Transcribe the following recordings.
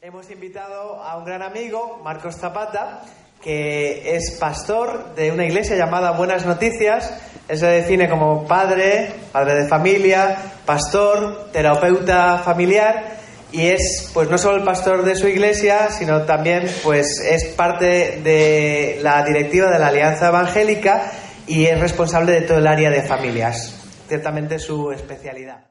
Hemos invitado a un gran amigo, Marcos Zapata, que es pastor de una iglesia llamada Buenas Noticias. Él se define como padre, padre de familia, pastor, terapeuta familiar y es pues no solo el pastor de su iglesia, sino también pues es parte de la directiva de la Alianza Evangélica y es responsable de todo el área de familias. Ciertamente su especialidad.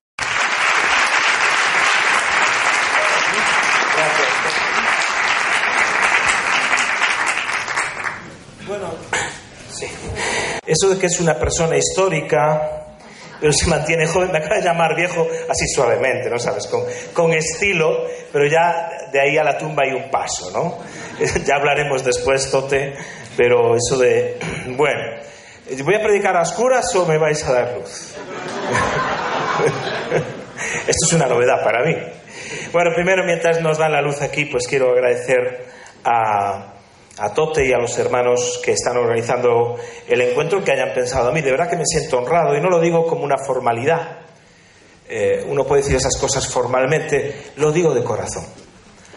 Bueno, sí. Eso de que es una persona histórica, pero se mantiene joven, me acaba de llamar viejo así suavemente, ¿no sabes? Con, con estilo, pero ya de ahí a la tumba hay un paso, ¿no? ya hablaremos después, Tote, pero eso de, bueno, ¿voy a predicar a oscuras o me vais a dar luz? Esto es una novedad para mí. Bueno, primero, mientras nos dan la luz aquí, pues quiero agradecer a a Tote y a los hermanos que están organizando el encuentro que hayan pensado a mí. De verdad que me siento honrado y no lo digo como una formalidad. Eh, uno puede decir esas cosas formalmente, lo digo de corazón.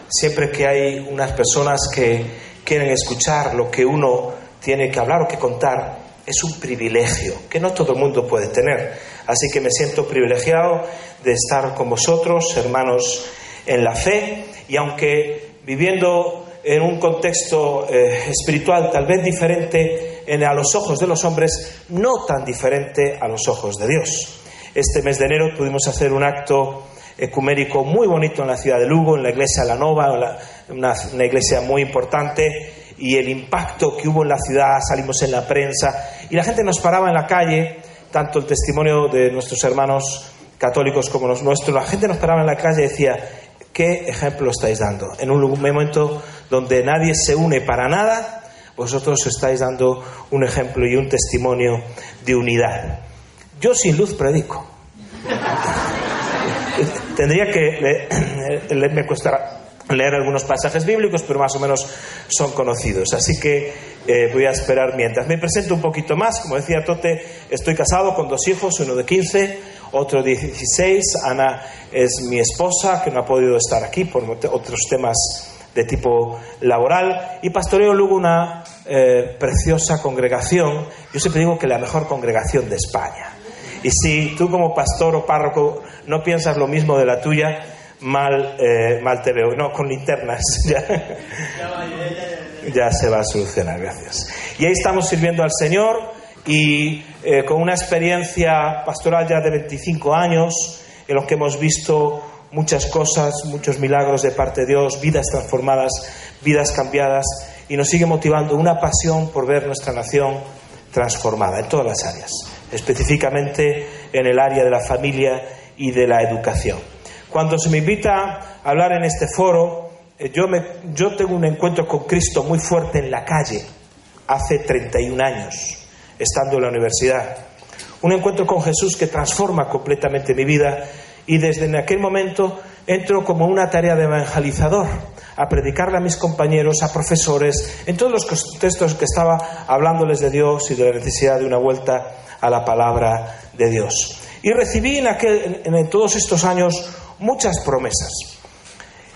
Siempre que hay unas personas que quieren escuchar lo que uno tiene que hablar o que contar, es un privilegio que no todo el mundo puede tener. Así que me siento privilegiado de estar con vosotros, hermanos en la fe, y aunque viviendo en un contexto eh, espiritual tal vez diferente en, a los ojos de los hombres, no tan diferente a los ojos de Dios. Este mes de enero pudimos hacer un acto ecumérico muy bonito en la ciudad de Lugo, en la iglesia La Nova, una, una iglesia muy importante, y el impacto que hubo en la ciudad, salimos en la prensa, y la gente nos paraba en la calle, tanto el testimonio de nuestros hermanos católicos como los nuestros, la gente nos paraba en la calle y decía, ¿qué ejemplo estáis dando? En un momento donde nadie se une para nada, vosotros estáis dando un ejemplo y un testimonio de unidad. Yo sin luz predico. Tendría que, me cuesta leer algunos pasajes bíblicos, pero más o menos son conocidos. Así que eh, voy a esperar mientras. Me presento un poquito más. Como decía Tote, estoy casado con dos hijos, uno de 15, otro de 16. Ana es mi esposa, que no ha podido estar aquí por otros temas de tipo laboral y pastoreo luego una eh, preciosa congregación, yo siempre digo que la mejor congregación de España. Y si tú como pastor o párroco no piensas lo mismo de la tuya, mal, eh, mal te veo. No, con linternas ya, ya se va a solucionar, gracias. Y ahí estamos sirviendo al Señor y eh, con una experiencia pastoral ya de 25 años en los que hemos visto muchas cosas, muchos milagros de parte de Dios, vidas transformadas, vidas cambiadas, y nos sigue motivando una pasión por ver nuestra nación transformada en todas las áreas, específicamente en el área de la familia y de la educación. Cuando se me invita a hablar en este foro, eh, yo, me, yo tengo un encuentro con Cristo muy fuerte en la calle, hace 31 años, estando en la universidad. Un encuentro con Jesús que transforma completamente mi vida y desde aquel momento entro como una tarea de evangelizador, a predicarle a mis compañeros, a profesores, en todos los contextos que estaba hablándoles de Dios y de la necesidad de una vuelta a la palabra de Dios. Y recibí en, aquel, en todos estos años muchas promesas.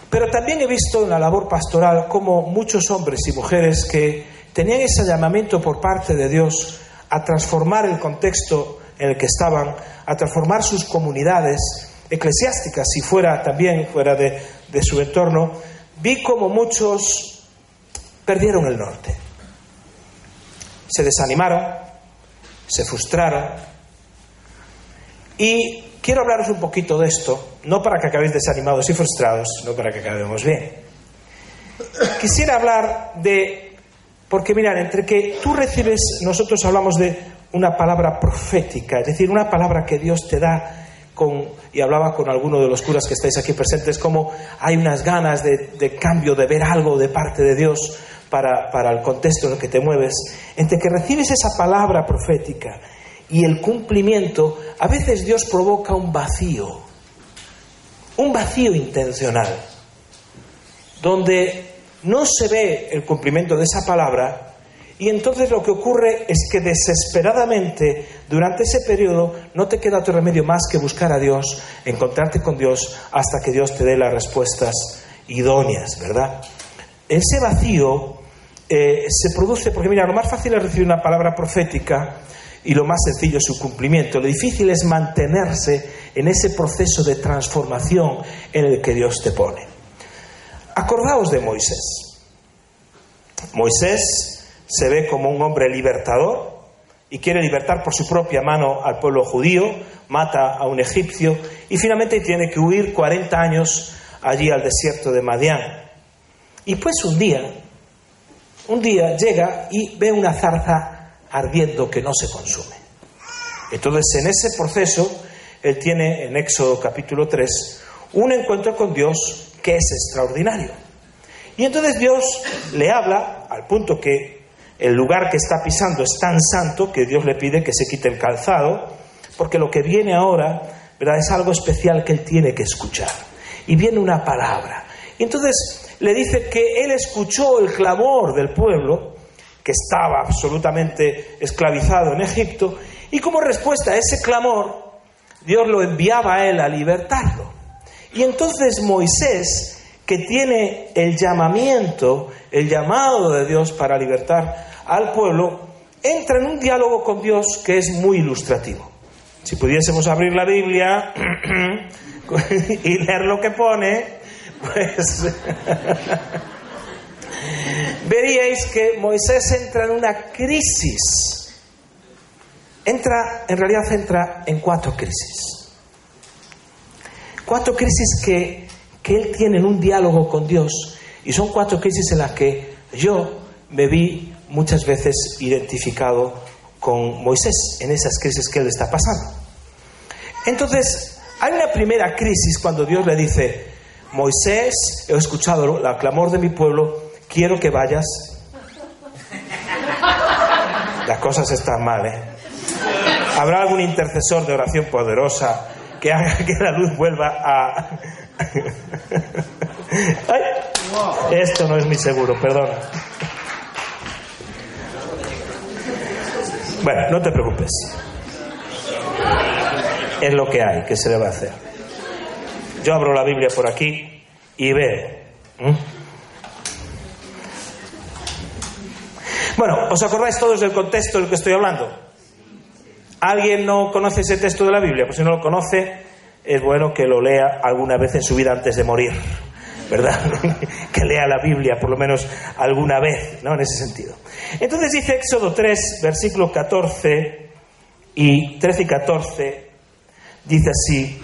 Pero también he visto en la labor pastoral como muchos hombres y mujeres que tenían ese llamamiento por parte de Dios a transformar el contexto en el que estaban, a transformar sus comunidades, eclesiástica, si fuera también fuera de, de su entorno, vi como muchos perdieron el norte. Se desanimaron, se frustraron. Y quiero hablaros un poquito de esto, no para que acabéis desanimados y frustrados, sino para que acabemos bien. Quisiera hablar de, porque mirad, entre que tú recibes, nosotros hablamos de una palabra profética, es decir, una palabra que Dios te da y hablaba con alguno de los curas que estáis aquí presentes, como hay unas ganas de, cambio, de ver algo de parte de Dios para, para el contexto en el que te mueves. Entre que recibes esa palabra profética y el cumplimiento, a veces Dios provoca un vacío, un vacío intencional, donde no se ve el cumplimiento de esa palabra y entonces lo que ocurre es que desesperadamente durante ese periodo no te queda otro remedio más que buscar a Dios, encontrarte con Dios hasta que Dios te dé las respuestas idóneas, ¿verdad? Ese vacío eh, se produce porque, mira, lo más fácil es recibir una palabra profética y lo más sencillo es su cumplimiento. Lo difícil es mantenerse en ese proceso de transformación en el que Dios te pone. Acordaos de Moisés. Moisés se ve como un hombre libertador y quiere libertar por su propia mano al pueblo judío, mata a un egipcio y finalmente tiene que huir 40 años allí al desierto de Madián. Y pues un día, un día llega y ve una zarza ardiendo que no se consume. Entonces en ese proceso él tiene en Éxodo capítulo 3 un encuentro con Dios que es extraordinario. Y entonces Dios le habla al punto que el lugar que está pisando es tan santo que Dios le pide que se quite el calzado, porque lo que viene ahora ¿verdad? es algo especial que él tiene que escuchar. Y viene una palabra. Y entonces le dice que él escuchó el clamor del pueblo, que estaba absolutamente esclavizado en Egipto, y como respuesta a ese clamor, Dios lo enviaba a él a libertarlo. Y entonces Moisés, que tiene el llamamiento, el llamado de Dios para libertar al pueblo, entra en un diálogo con Dios que es muy ilustrativo. Si pudiésemos abrir la Biblia y leer lo que pone, pues veríais que Moisés entra en una crisis. Entra, en realidad entra en cuatro crisis. Cuatro crisis que, que él tiene en un diálogo con Dios y son cuatro crisis en las que yo me vi muchas veces identificado con Moisés en esas crisis que él está pasando. Entonces, hay una primera crisis cuando Dios le dice, Moisés, he escuchado el clamor de mi pueblo, quiero que vayas. Las cosas están mal, ¿eh? ¿Habrá algún intercesor de oración poderosa que haga que la luz vuelva a... esto no es muy seguro, perdón. Bueno, no te preocupes. Es lo que hay, que se le va a hacer. Yo abro la Biblia por aquí y veo. Bueno, ¿os acordáis todos del contexto del que estoy hablando? ¿Alguien no conoce ese texto de la Biblia? Pues si no lo conoce, es bueno que lo lea alguna vez en su vida antes de morir, ¿verdad? que lea la Biblia por lo menos alguna vez, ¿no? En ese sentido. Entonces dice Éxodo 3, versículos 14 y 13 y 14, dice así,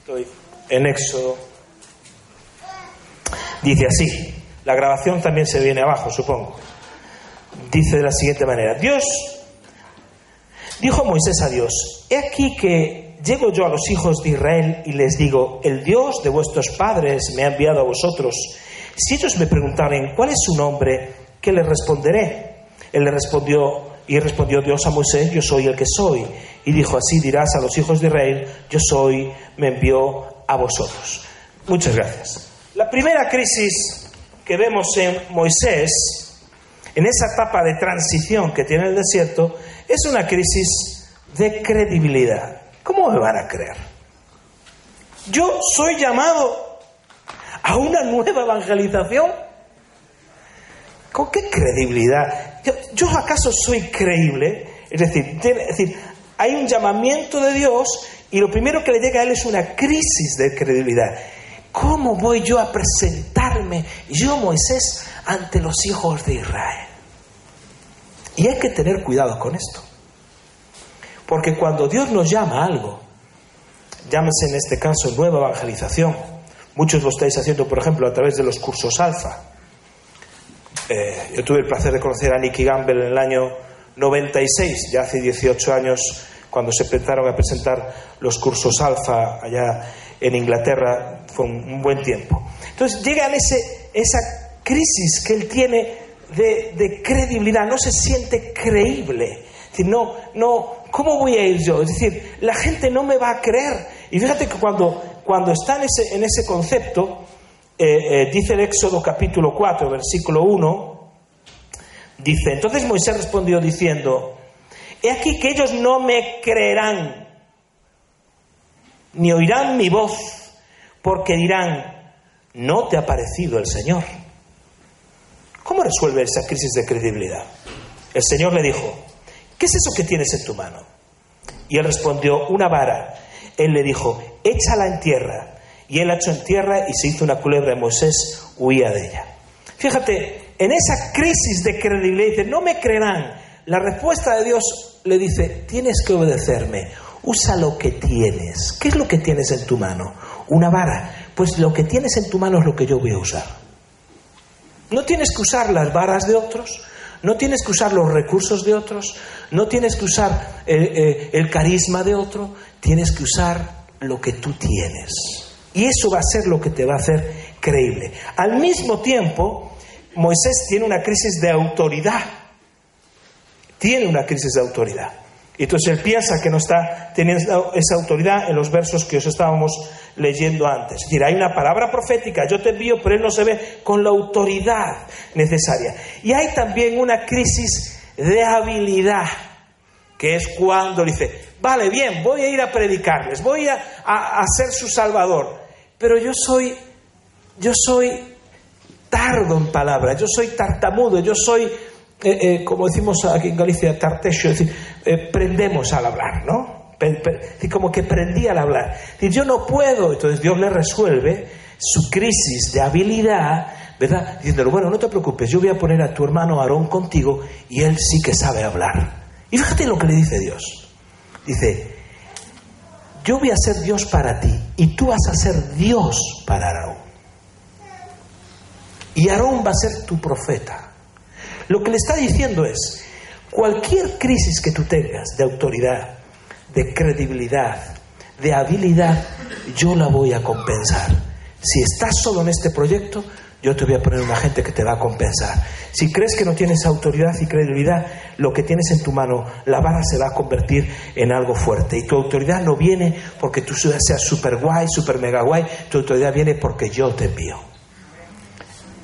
estoy en Éxodo, dice así, la grabación también se viene abajo, supongo. Dice de la siguiente manera, Dios Dijo Moisés a Dios, he aquí que llego yo a los hijos de Israel y les digo, el Dios de vuestros padres me ha enviado a vosotros. Si ellos me preguntaren, ¿cuál es su nombre? ¿Qué les responderé? Él le respondió, y respondió Dios a Moisés, yo soy el que soy. Y dijo, así dirás a los hijos de Israel, yo soy, me envió a vosotros. Muchas gracias. La primera crisis que vemos en Moisés, en esa etapa de transición que tiene el desierto, es una crisis de credibilidad. ¿Cómo me van a creer? Yo soy llamado a una nueva evangelización. ¿Con qué credibilidad? ¿Yo, acaso soy creíble? Es decir, es decir, hay un llamamiento de Dios y lo primero que le llega a él es una crisis de credibilidad. ¿Cómo voy yo a presentarme, yo Moisés, ante los hijos de Israel? Y hay que tener cuidado con esto. Porque cuando Dios nos llama a algo, llámese en este caso nueva evangelización, muchos lo estáis haciendo, por ejemplo, a través de los cursos alfa. Eh, yo tuve el placer de conocer a Nicky Gamble en el año 96, ya hace 18 años, cuando se empezaron a presentar los cursos alfa allá en Inglaterra, fue un, buen tiempo. Entonces llega ese, esa crisis que él tiene de, credibilidad, no se siente creíble. Es no, no, ¿cómo voy a ir yo? Es decir, la gente no me va a creer. Y fíjate que cuando, cuando está en ese, en ese concepto, eh, eh, dice el Éxodo capítulo 4, versículo 1, dice, entonces Moisés respondió diciendo, he aquí que ellos no me creerán, ni oirán mi voz, porque dirán, ¿no te ha parecido el Señor? ¿Cómo resuelve esa crisis de credibilidad? El Señor le dijo, ¿qué es eso que tienes en tu mano? Y él respondió, una vara. Él le dijo, échala en tierra. Y él la echó en tierra y se hizo una culebra y Moisés huía de ella. Fíjate, en esa crisis de credibilidad dice, no me creerán. La respuesta de Dios le dice, tienes que obedecerme, usa lo que tienes. ¿Qué es lo que tienes en tu mano? Una vara. Pues lo que tienes en tu mano es lo que yo voy a usar. No tienes que usar las varas de otros, no tienes que usar los recursos de otros, no tienes que usar el, eh, el carisma de otro, tienes que usar lo que tú tienes. Y eso va a ser lo que te va a hacer creíble. Al mismo tiempo, Moisés tiene una crisis de autoridad. Tiene una crisis de autoridad. Y entonces él piensa que no está teniendo esa autoridad en los versos que os estábamos leyendo antes. Es decir, hay una palabra profética, yo te envío, pero él no se ve con la autoridad necesaria. Y hay también una crisis de habilidad, que es cuando dice, vale, bien, voy a ir a predicarles, voy a, a, ser su salvador, pero yo soy, yo soy tardo en palabras, yo soy tartamudo, yo soy, eh, eh, como decimos aquí en Galicia, tartesio, es decir, eh, prendemos al hablar, ¿no? Y como que prendí al hablar. Y yo no puedo, entonces Dios le resuelve su crisis de habilidad, ¿verdad? Diciéndole, bueno, no te preocupes, yo voy a poner a tu hermano Aarón contigo y él sí que sabe hablar. Y fíjate lo que le dice Dios. Dice, yo voy a ser Dios para ti y tú vas a ser Dios para Aarón. Y Aarón va a ser tu profeta. Lo que le está diciendo es, cualquier crisis que tú tengas de autoridad, de credibilidad, de habilidad, yo la voy a compensar. Si estás solo en este proyecto, yo te voy a poner una gente que te va a compensar. Si crees que no tienes autoridad y credibilidad, lo que tienes en tu mano, la vara se va a convertir en algo fuerte. Y tu autoridad no viene porque tú seas super guay, super mega guay, tu autoridad viene porque yo te envío.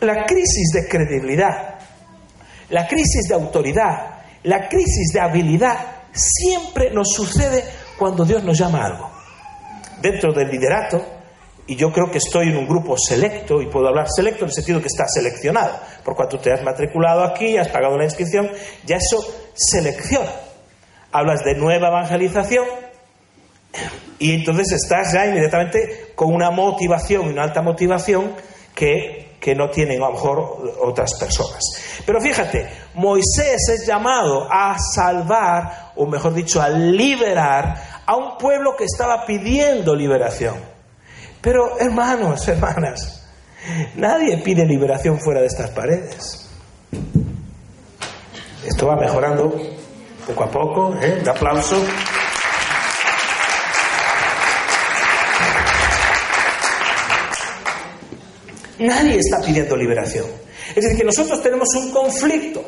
La crisis de credibilidad, la crisis de autoridad, la crisis de habilidad siempre nos sucede cuando Dios nos llama a algo. Dentro del liderato, y yo creo que estoy en un grupo selecto, y puedo hablar selecto en el sentido que está seleccionado, por cuanto te has matriculado aquí, has pagado la inscripción, ya eso selecciona. Hablas de nueva evangelización, y entonces estás ya inmediatamente con una motivación, una alta motivación que, que no tienen a lo mejor otras personas. Pero fíjate, Moisés es llamado a salvar, o mejor dicho, a liberar a un pueblo que estaba pidiendo liberación. Pero hermanos, hermanas, nadie pide liberación fuera de estas paredes. Esto va mejorando poco a poco, ¿eh? Un aplauso. Nadie está pidiendo liberación. Es decir, que nosotros tenemos un conflicto.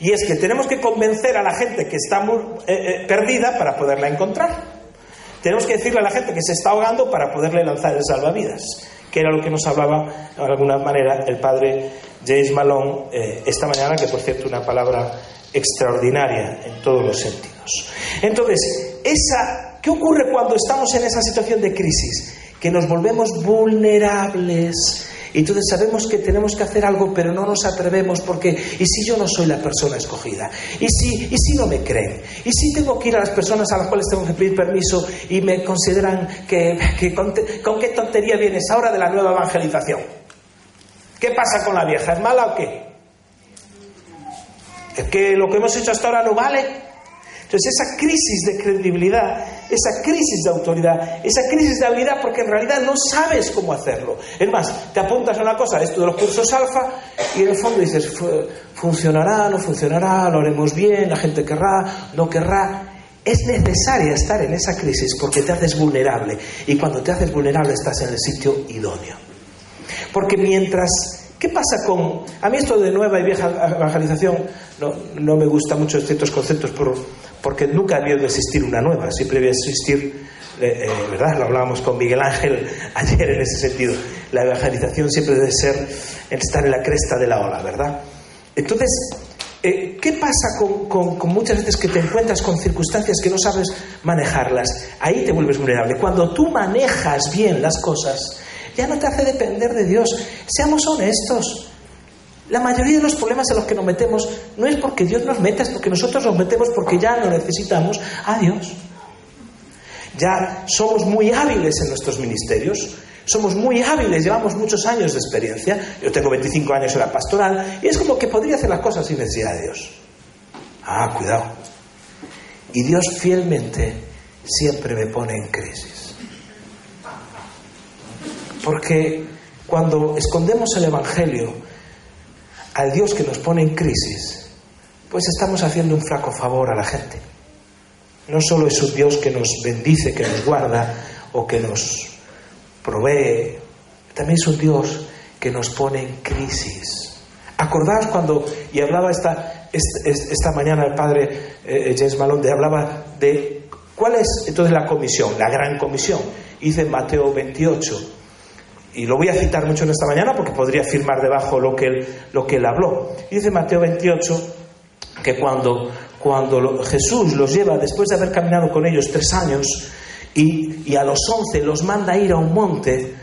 Y es que tenemos que convencer a la gente que está eh, eh, perdida para poderla encontrar. Tenemos que decirle a la gente que se está ahogando para poderle lanzar el salvavidas, que era lo que nos hablaba de alguna manera el padre James Malone eh, esta mañana, que por cierto una palabra extraordinaria en todos los sentidos. Entonces, esa, ¿qué ocurre cuando estamos en esa situación de crisis? Que nos volvemos vulnerables entonces sabemos que tenemos que hacer algo, pero no nos atrevemos porque, ¿y si yo no soy la persona escogida? ¿Y si, y si no me creen? ¿Y si tengo que ir a las personas a las cuales tengo que pedir permiso y me consideran que, con, con qué tontería vienes ahora de la nueva evangelización? ¿Qué pasa con la vieja? ¿Es mala o qué? ¿Es que lo que hemos hecho hasta ahora no vale? Entonces esa crisis de credibilidad, esa crisis de autoridad, esa crisis de habilidad, porque en realidad no sabes cómo hacerlo. Es más, te apuntas a una cosa, esto de los cursos alfa, y en el fondo dices, funcionará, no funcionará, lo haremos bien, la gente querrá, no querrá. Es necesaria estar en esa crisis porque te haces vulnerable. Y cuando te haces vulnerable estás en el sitio idóneo. Porque mientras ¿Qué pasa con.? A mí esto de nueva y vieja evangelización no, no me gusta mucho ciertos conceptos por, porque nunca había de existir una nueva, siempre debe existir, eh, eh, ¿verdad? Lo hablábamos con Miguel Ángel ayer en ese sentido. La evangelización siempre debe ser estar en la cresta de la ola, ¿verdad? Entonces, eh, ¿qué pasa con, muchas veces que te encuentras con circunstancias que no sabes manejarlas? Ahí te vuelves vulnerable. Cuando tú manejas bien las cosas, ya no te hace depender de Dios. Seamos honestos. La mayoría de los problemas en los que nos metemos no es porque Dios nos meta, es porque nosotros nos metemos porque ya no necesitamos a Dios. Ya somos muy hábiles en nuestros ministerios, somos muy hábiles, llevamos muchos años de experiencia. Yo tengo 25 años en la pastoral y es como que podría hacer las cosas sin necesidad de Dios. Ah, cuidado. Y Dios fielmente siempre me pone en crisis. Porque cuando escondemos el Evangelio al Dios que nos pone en crisis, pues estamos haciendo un flaco favor a la gente. No solo es un Dios que nos bendice, que nos guarda o que nos provee, también es un Dios que nos pone en crisis. Acordaos cuando, y hablaba esta, esta, mañana el padre eh, James Malonde, hablaba de cuál es entonces la comisión, la gran comisión. Dice en Mateo 28, y lo voy a citar mucho en esta mañana porque podría firmar debajo lo que él, lo que él habló. Dice Mateo 28 que cuando, cuando Jesús los lleva, después de haber caminado con ellos tres años, y, y a los once los manda a ir a un monte,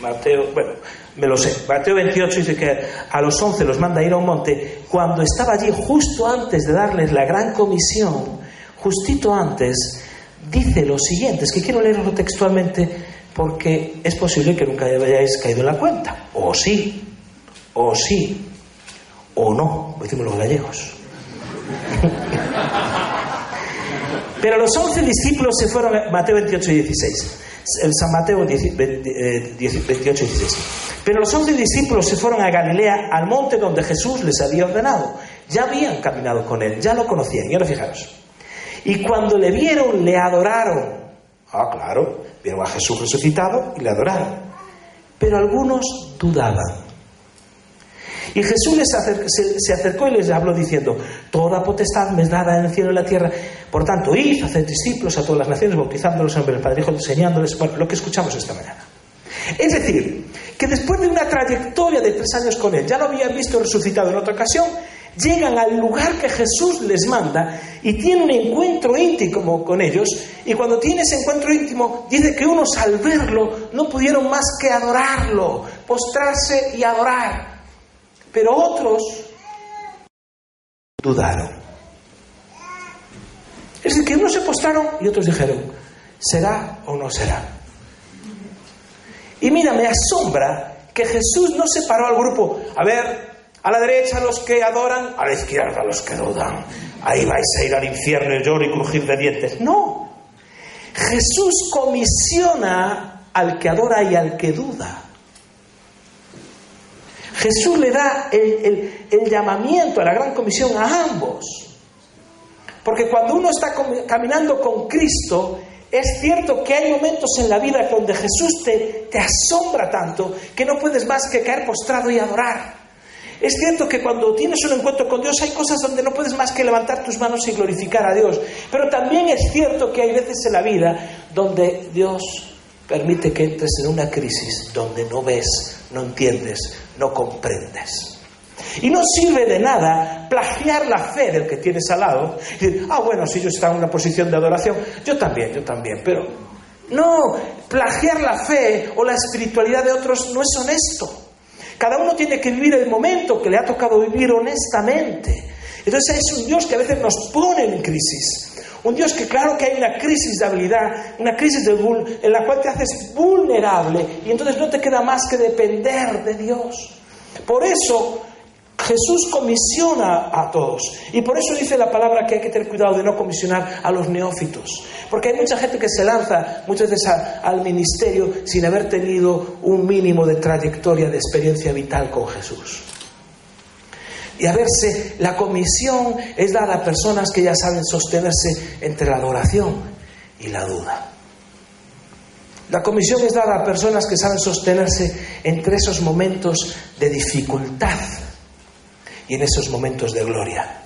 Mateo, bueno, me lo sé. Mateo 28 dice que a los once los manda a ir a un monte. Cuando estaba allí, justo antes de darles la gran comisión, justito antes, dice lo siguiente, es que quiero leerlo textualmente porque es posible que nunca hayáis caído en la cuenta. O sí, o sí, o no, decimos los gallegos. Pero los once discípulos se fueron a Mateo 28 y 16. El San Mateo 28 eh, y 16. Pero los once discípulos se fueron a Galilea, al monte donde Jesús les había ordenado. Ya habían caminado con él, ya lo conocían. Y ahora fijaros. Y cuando le vieron, le adoraron. Ah, claro, vieron a Jesús resucitado y le adoraron. Pero algunos dudaban. Y Jesús les se, acercó y les habló diciendo, Toda potestad me es dada en el cielo y en la tierra. Por tanto, id, haced discípulos a todas las naciones, bautizándolos en nombre del Padre Hijo, enseñándoles lo que escuchamos esta mañana. Es decir, que después de una trayectoria de tres años con Él, ya lo habían visto resucitado en otra ocasión, llegan al lugar que Jesús les manda y tienen un encuentro íntimo con ellos. Y cuando tiene ese encuentro íntimo, dice que unos al verlo no pudieron más que adorarlo, postrarse y adorar. Pero otros dudaron. Es decir, que unos se postraron y otros dijeron, ¿será o no será? Y mira, me asombra que Jesús no separó al grupo. A ver, a la derecha los que adoran, a la izquierda los que dudan. Ahí vais a ir al infierno y llorar y crujir de dientes. No. Jesús comisiona al que adora y al que duda. Jesús le da el, el, llamamiento a la gran comisión a ambos. Porque cuando uno está caminando con Cristo, es cierto que hay momentos en la vida donde Jesús te, te asombra tanto que no puedes más que caer postrado y adorar. Es cierto que cuando tienes un encuentro con Dios hay cosas donde no puedes más que levantar tus manos y glorificar a Dios. Pero también es cierto que hay veces en la vida donde Dios permite que entres en una crisis donde no ves, no entiendes, no comprendes. Y no sirve de nada plagiar la fe del que tienes al lado y decir, ah, bueno, si yo está en una posición de adoración, yo también, yo también, pero no, plagiar la fe o la espiritualidad de otros no es honesto. Cada uno tiene que vivir el momento que le ha tocado vivir honestamente. Entonces es un Dios que a veces nos pone en crisis. Un Dios que claro que hay una crisis de habilidad, una crisis de en la cual te haces vulnerable y entonces no te queda más que depender de Dios. Por eso Jesús comisiona a todos. Y por eso dice la palabra que hay que tener cuidado de no comisionar a los neófitos. Porque hay mucha gente que se lanza muchas veces al ministerio sin haber tenido un mínimo de trayectoria, de experiencia vital con Jesús. Y a verse, la comisión es dada a personas que ya saben sostenerse entre la adoración y la duda. La comisión es dada a personas que saben sostenerse entre esos momentos de dificultad y en esos momentos de gloria.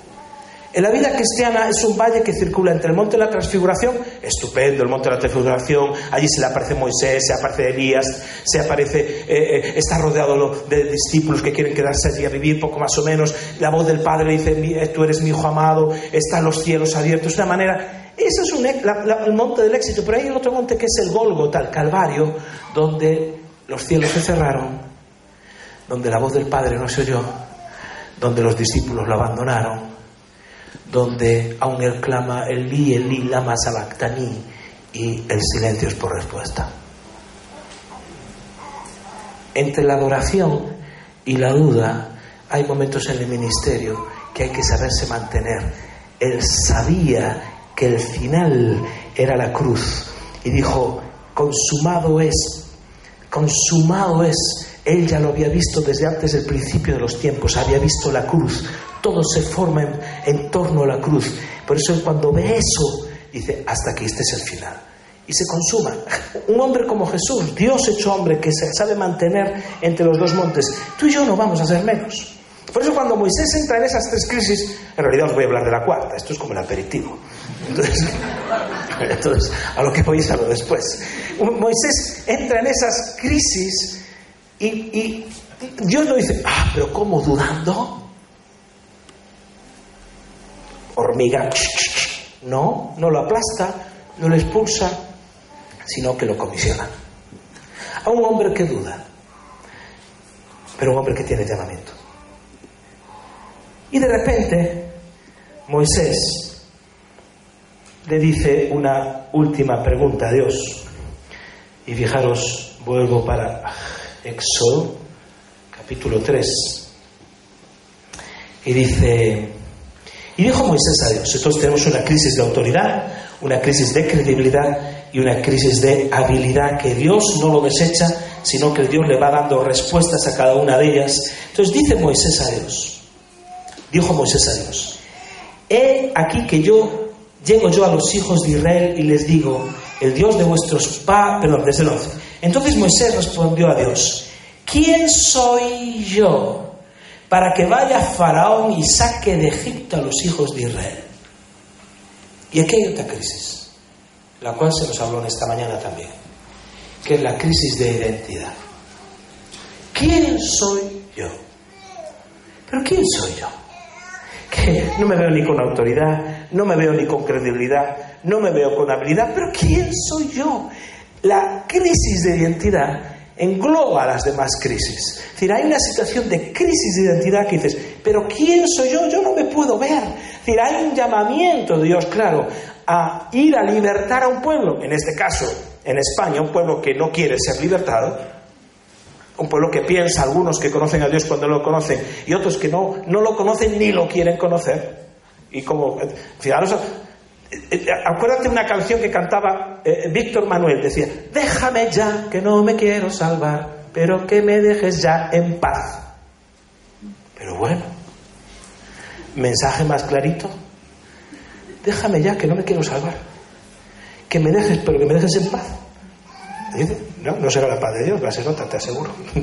En la vida cristiana es un valle que circula entre el monte de la transfiguración, estupendo el monte de la transfiguración, allí se le aparece Moisés, se aparece Elías, se aparece, eh, eh, está rodeado de discípulos que quieren quedarse allí a vivir poco más o menos, la voz del Padre dice, tú eres mi hijo amado, están los cielos abiertos, de una manera, Ese es un, el monte del éxito, pero hay otro monte que es el Gólgota, el Calvario, donde los cielos se cerraron, donde la voz del Padre no se oyó, donde los discípulos lo abandonaron, donde aún él clama el li, el li, lama sabactani, y el silencio es por respuesta. Entre la adoración y la duda hay momentos en el ministerio que hay que saberse mantener. Él sabía que el final era la cruz y dijo, consumado es, consumado es. Él ya lo había visto desde antes del principio de los tiempos, había visto la cruz, todo se forma en, torno a la cruz. Por eso cuando ve eso, dice, hasta que este es el final. Y se consuma. Un hombre como Jesús, Dios hecho hombre, que se sabe mantener entre los dos montes, tú y yo no vamos a ser menos. Por eso cuando Moisés entra en esas tres crisis, en realidad os voy a hablar de la cuarta, esto es como el aperitivo. Entonces, a lo que voy es a lo después. Moisés entra en esas crisis y, Dios no dice, ah, pero ¿cómo dudando? Hormiga, no, no lo aplasta, no lo expulsa, sino que lo comisiona. A un hombre que duda, pero un hombre que tiene llamamiento. Y de repente Moisés le dice una última pregunta a Dios. Y fijaros, vuelvo para Éxodo, capítulo 3. Y dice, y dijo Moisés a Dios, entonces tenemos una crisis de autoridad, una crisis de credibilidad y una crisis de habilidad que Dios no lo desecha, sino que Dios le va dando respuestas a cada una de ellas. Entonces dice Moisés a Dios, Dijo Moisés a Dios, he aquí que yo llego yo a los hijos de Israel y les digo, el Dios de vuestros padres, perdón, desde el 11. Entonces Moisés respondió a Dios, ¿quién soy yo para que vaya Faraón y saque de Egipto a los hijos de Israel? Y aquí hay otra crisis, la cual se nos habló en esta mañana también, que es la crisis de identidad. ¿Quién soy yo? ¿Pero quién soy yo? que no me veo ni con autoridad, no me veo ni con credibilidad, no me veo con habilidad, pero ¿quién soy yo? La crisis de identidad engloba las demás crisis. Es decir, hay una situación de crisis de identidad que dices, pero ¿quién soy yo? Yo no me puedo ver. Es decir, hay un llamamiento de Dios, claro, a ir a libertar a un pueblo, en este caso, en España, un pueblo que no quiere ser libertado, un pueblo que piensa, algunos que conocen a Dios cuando lo conocen y otros que no, no lo conocen ni lo quieren conocer. Y como, fijaros, eh, eh, acuérdate una canción que cantaba eh, Víctor Manuel, decía, déjame ya, que no me quiero salvar, pero que me dejes ya en paz. Pero bueno, mensaje más clarito, déjame ya, que no me quiero salvar, que me dejes, pero que me dejes en paz. No, no será la paz de Dios, va a ser otra, te aseguro.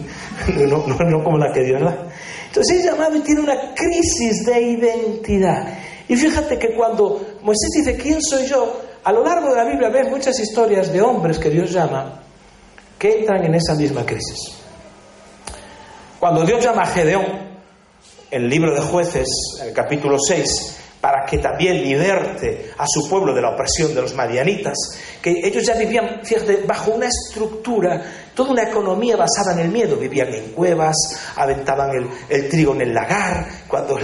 No, no, como la que Dios da. Entonces es llamado y tiene una crisis de identidad. Y fíjate que cuando Moisés dice, ¿quién soy yo? A lo largo de la Biblia ves muchas historias de hombres que Dios llama que entran en esa misma crisis. Cuando Dios llama a Gedeón, el libro de jueces, el capítulo 6, para que también liberte a su pueblo de la opresión de los madianitas, que ellos ya vivían, fíjate, bajo una estructura, toda una economía basada en el miedo, vivían en cuevas, aventaban el, trigo en el lagar, cuando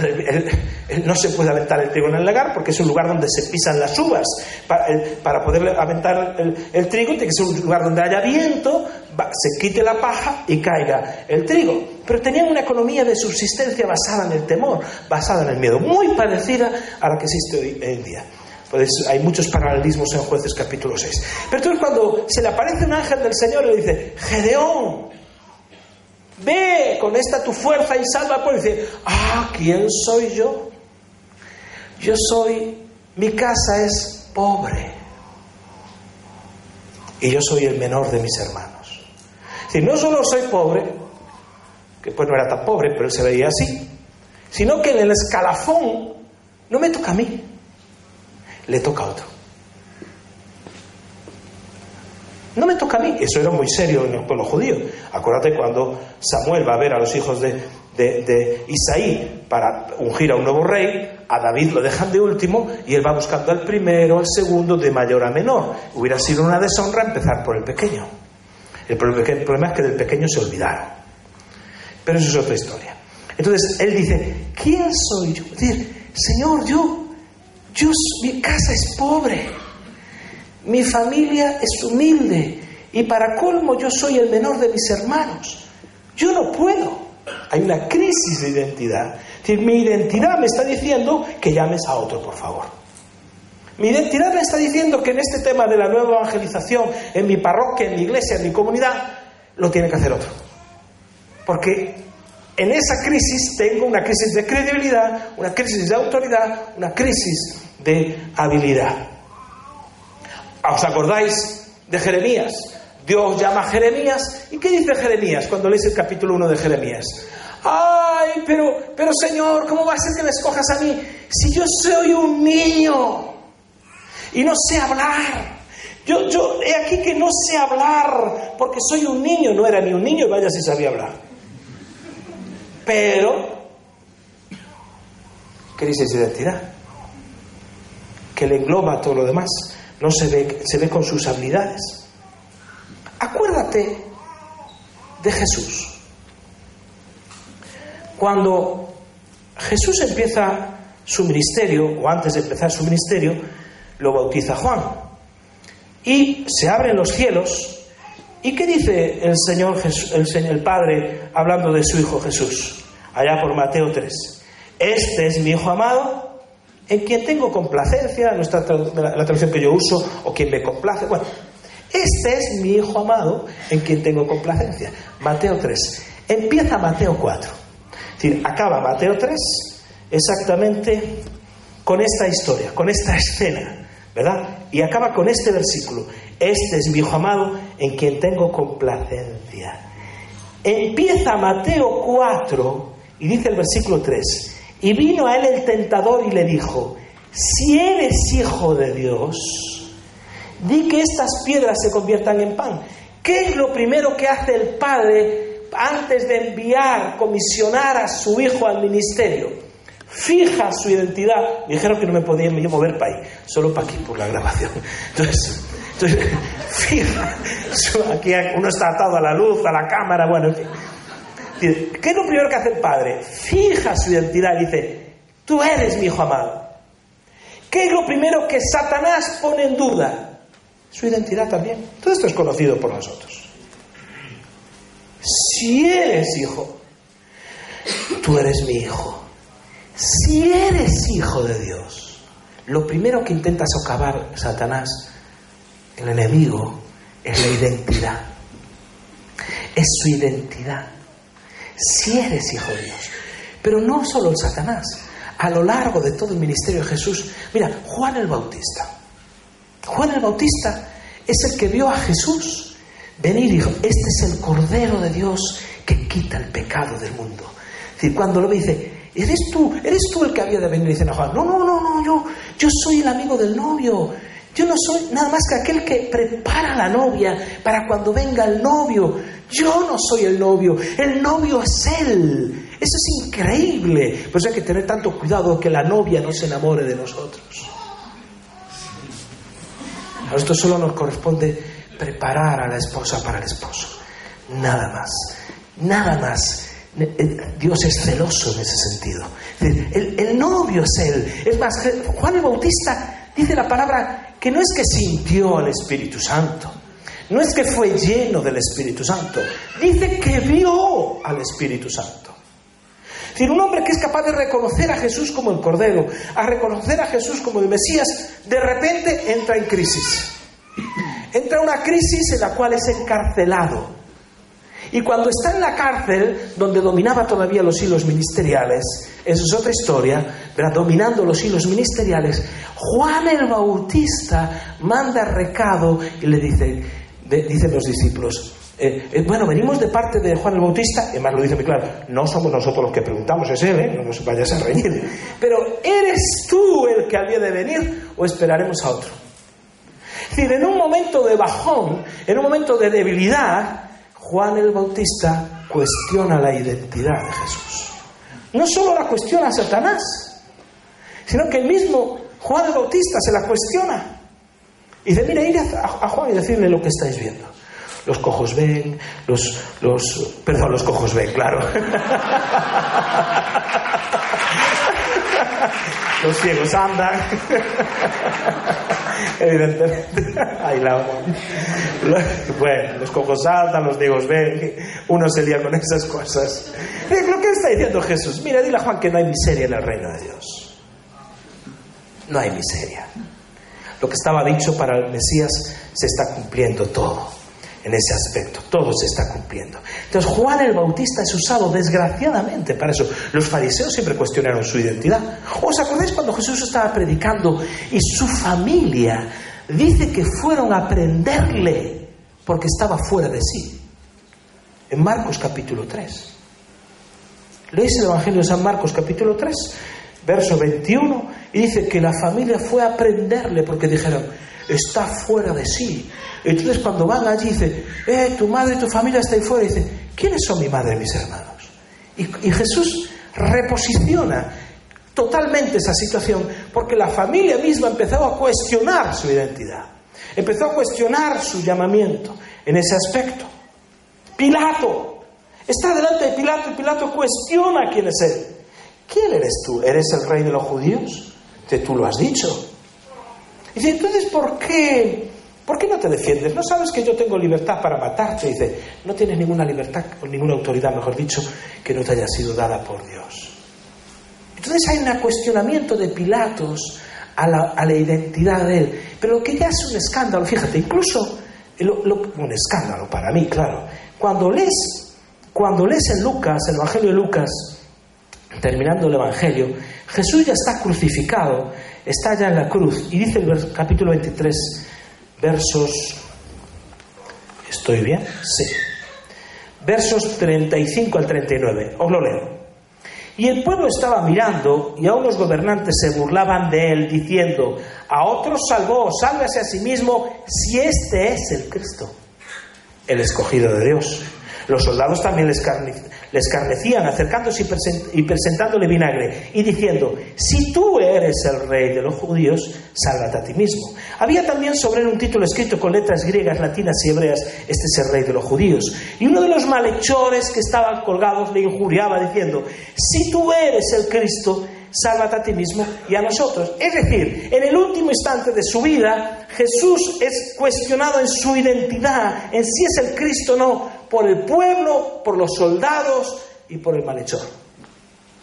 no se puede aventar el trigo en el lagar porque es un lugar donde se pisan las uvas, para, poder aventar el, trigo tiene que ser un lugar donde haya viento, se quite la paja y caiga el trigo. Pero tenían una economía de subsistencia basada en el temor, basada en el miedo, muy parecida a la que existe hoy en día. Pues hay muchos paralelismos en Jueces capítulo 6. Pero entonces cuando se le aparece un ángel del Señor le dice, Gedeón, ve con esta tu fuerza y salva al dice, ah, ¿quién soy yo? Yo soy, mi casa es pobre. Y yo soy el menor de mis hermanos. Si no solo soy pobre, que pues no era tan pobre, pero se veía así, sino que en el escalafón no me toca a mí, le toca a otro. No me toca a mí. Eso era muy serio en el pueblo judío. Acuérdate cuando Samuel va a ver a los hijos de, de, Isaí para ungir a un nuevo rey, a David lo dejan de último y él va buscando al primero, al segundo, de mayor a menor. Hubiera sido una deshonra empezar por el pequeño. El problema es que del pequeño se olvidaron. Pero eso es otra historia. Entonces él dice, ¿quién soy yo? Decir, Señor, yo, yo, mi casa es pobre, mi familia es humilde y para colmo yo soy el menor de mis hermanos. Yo no puedo. Hay una crisis de identidad. mi identidad me está diciendo que llames a otro, por favor. Mi identidad me está diciendo que en este tema de la nueva evangelización, en mi parroquia, en mi iglesia, en mi comunidad, lo tiene que hacer otro. Porque en esa crisis tengo una crisis de credibilidad, una crisis de autoridad, una crisis de habilidad. ¿Os acordáis de Jeremías? Dios llama a Jeremías. ¿Y qué dice Jeremías cuando lees el capítulo 1 de Jeremías? Ay, pero, pero Señor, ¿cómo va a ser que me escojas a mí si yo soy un niño y no sé hablar? Yo, yo, he aquí que no sé hablar porque soy un niño. No era ni un niño, vaya si sabía hablar. Pero, crisis de identidad, que le engloba todo lo demás. No se ve, se ve con sus habilidades. Acuérdate de Jesús. Cuando Jesús empieza su ministerio, o antes de empezar su ministerio, lo bautiza Juan. Y se abren los cielos. ¿Y qué dice el Señor, el, Señor, el Padre hablando de su Hijo Jesús? Allá por Mateo 3. Este es mi Hijo amado, en quien tengo complacencia, nuestra, la traducción que yo uso, o quien me complace. Bueno, este es mi Hijo amado en quien tengo complacencia. Mateo 3. Empieza Mateo 4. Es decir, acaba Mateo 3 exactamente con esta historia, con esta escena, ¿verdad? Y acaba con este versículo. Este es mi Hijo amado en quien tengo complacencia. Empieza Mateo 4 y dice el versículo 3. Y vino a él el tentador y le dijo, si eres hijo de Dios, Di que estas piedras se conviertan en pan. ¿Qué es lo primero que hace el Padre antes de enviar, comisionar a su hijo al ministerio? Fija su identidad. dijeron que no me podía mover para ahí, solo para aquí, por la grabación. Entonces, fija. aquí uno está atado a la luz, a la cámara, bueno, ¿Qué es lo primero que hace el Padre? Fija su identidad y dice, tú eres mi hijo amado. ¿Qué es lo primero que Satanás pone en duda? su identidad también. Todo esto es conocido por nosotros. Si eres hijo, tú eres mi hijo. Si eres hijo de Dios, lo primero que intenta socavar Satanás, el enemigo, es la identidad. Es su identidad. Si eres hijo de Dios. Pero no solo el Satanás. A lo largo de todo el ministerio de Jesús, mira, Juan el Bautista Juan el Bautista es el que vio a Jesús venir y dijo, este es el Cordero de Dios que quita el pecado del mundo. Es cuando lo ve dice, eres tú, eres tú el que había de venir, dice a Juan, no, no, no, no, yo, yo soy el amigo del novio, yo no soy nada más que aquel que prepara a la novia para cuando venga el novio. Yo no soy el novio, el novio es él. Eso es increíble. Por eso hay que tener tanto cuidado que la novia no se enamore de nosotros. A nosotros solo nos corresponde preparar a la esposa para el esposo. Nada más. Nada más. Eh, Dios es celoso en ese sentido. El, el, novio es Él. Es más, Juan el Bautista dice la palabra que no es que sintió al Espíritu Santo. No es que fue lleno del Espíritu Santo. Dice que vio al Espíritu Santo. Es decir, un hombre que es capaz de reconocer a Jesús como el Cordero, a reconocer a Jesús como el Mesías, de repente entra en crisis. Entra una crisis en la cual es encarcelado. Y cuando está en la cárcel, donde dominaba todavía los hilos ministeriales, eso es otra historia, pero dominando los hilos ministeriales, Juan el Bautista manda recado y le dice, dicen los discípulos, eh, eh, bueno, venimos de parte de Juan el Bautista, y más lo dice muy claro, no somos nosotros los que preguntamos, es él, ¿eh? no nos vayas a reír. Pero ¿eres tú el que había de venir o esperaremos a otro? Es decir, en un momento de bajón, en un momento de debilidad, Juan el Bautista cuestiona la identidad de Jesús. No solo la cuestiona Satanás, sino que el mismo Juan el Bautista se la cuestiona. Y dice, mira, ir a, Juan y decirle lo que estáis viendo. Los cojos ven, los, los, perdón, los cojos ven, claro. los ciegos andan. Evidentemente. Ahí la Bueno, los cojos saltan, los ciegos ven. Uno se lía con esas cosas. Lo que está diciendo Jesús, mira, dile a Juan que no hay miseria en el reino de Dios. No hay miseria. Lo que estaba dicho para el Mesías se está cumpliendo todo en ese aspecto. Todo se está cumpliendo. Entonces Juan el Bautista es usado desgraciadamente para eso. Los fariseos siempre cuestionaron su identidad. ¿Os acordáis cuando Jesús estaba predicando y su familia dice que fueron a prenderle porque estaba fuera de sí? En Marcos capítulo 3. Leéis el Evangelio de San Marcos capítulo 3, verso 21, y dice que la familia fue a prenderle porque dijeron, está fuera de sí. Entonces cuando van allí dice, eh, tu madre y tu familia está ahí fuera, y dice, ¿quiénes son mi madre y mis hermanos? Y, Jesús reposiciona totalmente esa situación porque la familia misma empezó a cuestionar su identidad, empezó a cuestionar su llamamiento en ese aspecto. Pilato está delante de Pilato y Pilato cuestiona quién es él. ¿Quién eres tú? ¿Eres el rey de los judíos? Que tú lo has dicho. Y dice, entonces, ¿por qué? ¿Por qué no te defiendes? ¿No sabes que yo tengo libertad para matarte? Y dice, no tienes ninguna libertad o ninguna autoridad, mejor dicho, que no te haya sido dada por Dios. Entonces hay un cuestionamiento de Pilatos a la, identidad de él. Pero lo que ya es un escándalo, fíjate, incluso un escándalo para mí, claro. Cuando lees, cuando lees en Lucas, el Evangelio de Lucas, terminando el Evangelio, Jesús ya está crucificado está ya en la cruz. Y dice el capítulo 23, versos... ¿Estoy bien? Sí. Versos 35 al 39. Os lo leo. Y el pueblo estaba mirando y aún los gobernantes se burlaban de él diciendo, a otros salvó, sálvese a sí mismo si este es el Cristo, el escogido de Dios. Los soldados también les, le escarnecían acercándose y, presentándole vinagre y diciendo, si tú eres el rey de los judíos, sálvate a ti mismo. Había también sobre él un título escrito con letras griegas, latinas y hebreas, este es el rey de los judíos. Y uno de los malhechores que estaban colgados le injuriaba diciendo, si tú eres el Cristo, sálvate a ti mismo y a nosotros. Es decir, en el último instante de su vida, Jesús es cuestionado en su identidad, en si es el Cristo o no, por el pueblo, por los soldados y por el malhechor.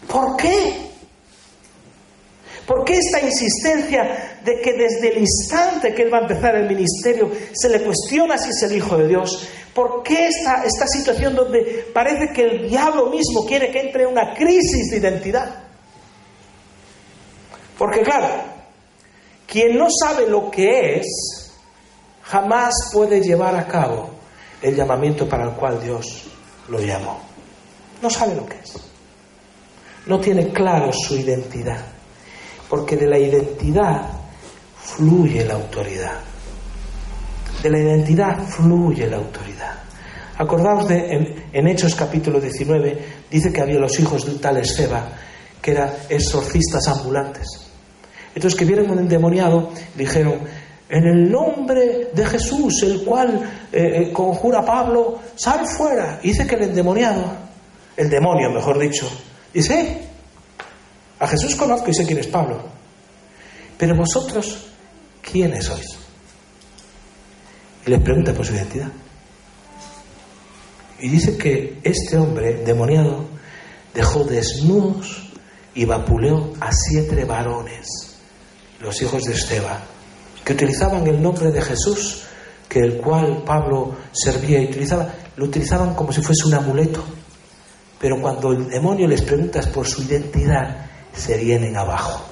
¿Por qué? ¿Por qué esta insistencia de que desde el instante que él va a empezar el ministerio se le cuestiona si es el Hijo de Dios? ¿Por qué esta, esta situación donde parece que el diablo mismo quiere que entre en una crisis de identidad? Porque claro, quien no sabe lo que es, jamás puede llevar a cabo el llamamiento para el cual Dios lo llamó. No sabe lo que es. No tiene claro su identidad. Porque de la identidad fluye la autoridad. De la identidad fluye la autoridad. Acordaos de en, Hechos capítulo 19, dice que había los hijos de un tal Esfeba, que eran exorcistas ambulantes. Entonces que vieron un endemoniado, dijeron, en el nombre de Jesús, el cual eh, eh, conjura Pablo, sal fuera. dice que el endemoniado, el demonio, mejor dicho, dice, a Jesús conozco y sé quién es Pablo. Pero vosotros, ¿quiénes sois? Y les pregunta por su identidad. Y dice que este hombre, demoniado, dejó desnudos y vapuleó a siete varones, los hijos de Esteban que utilizaban el nombre de Jesús, que el cual Pablo servía y utilizaba, lo utilizaban como si fuese un amuleto. Pero cuando el demonio les preguntas por su identidad, se vienen abajo.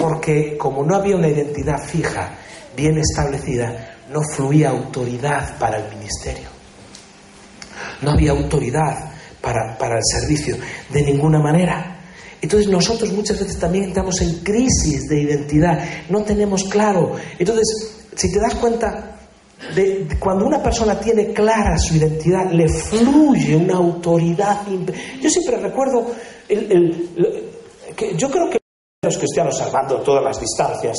Porque como no había una identidad fija, bien establecida, no fluía autoridad para el ministerio. No había autoridad para, para el servicio de ninguna manera. Entonces nosotros muchas veces también estamos en crisis de identidad, no tenemos claro. Entonces, si te das cuenta, de, cuando una persona tiene clara su identidad, le fluye una autoridad. Yo siempre recuerdo, que yo creo que los cristianos salvando todas las distancias,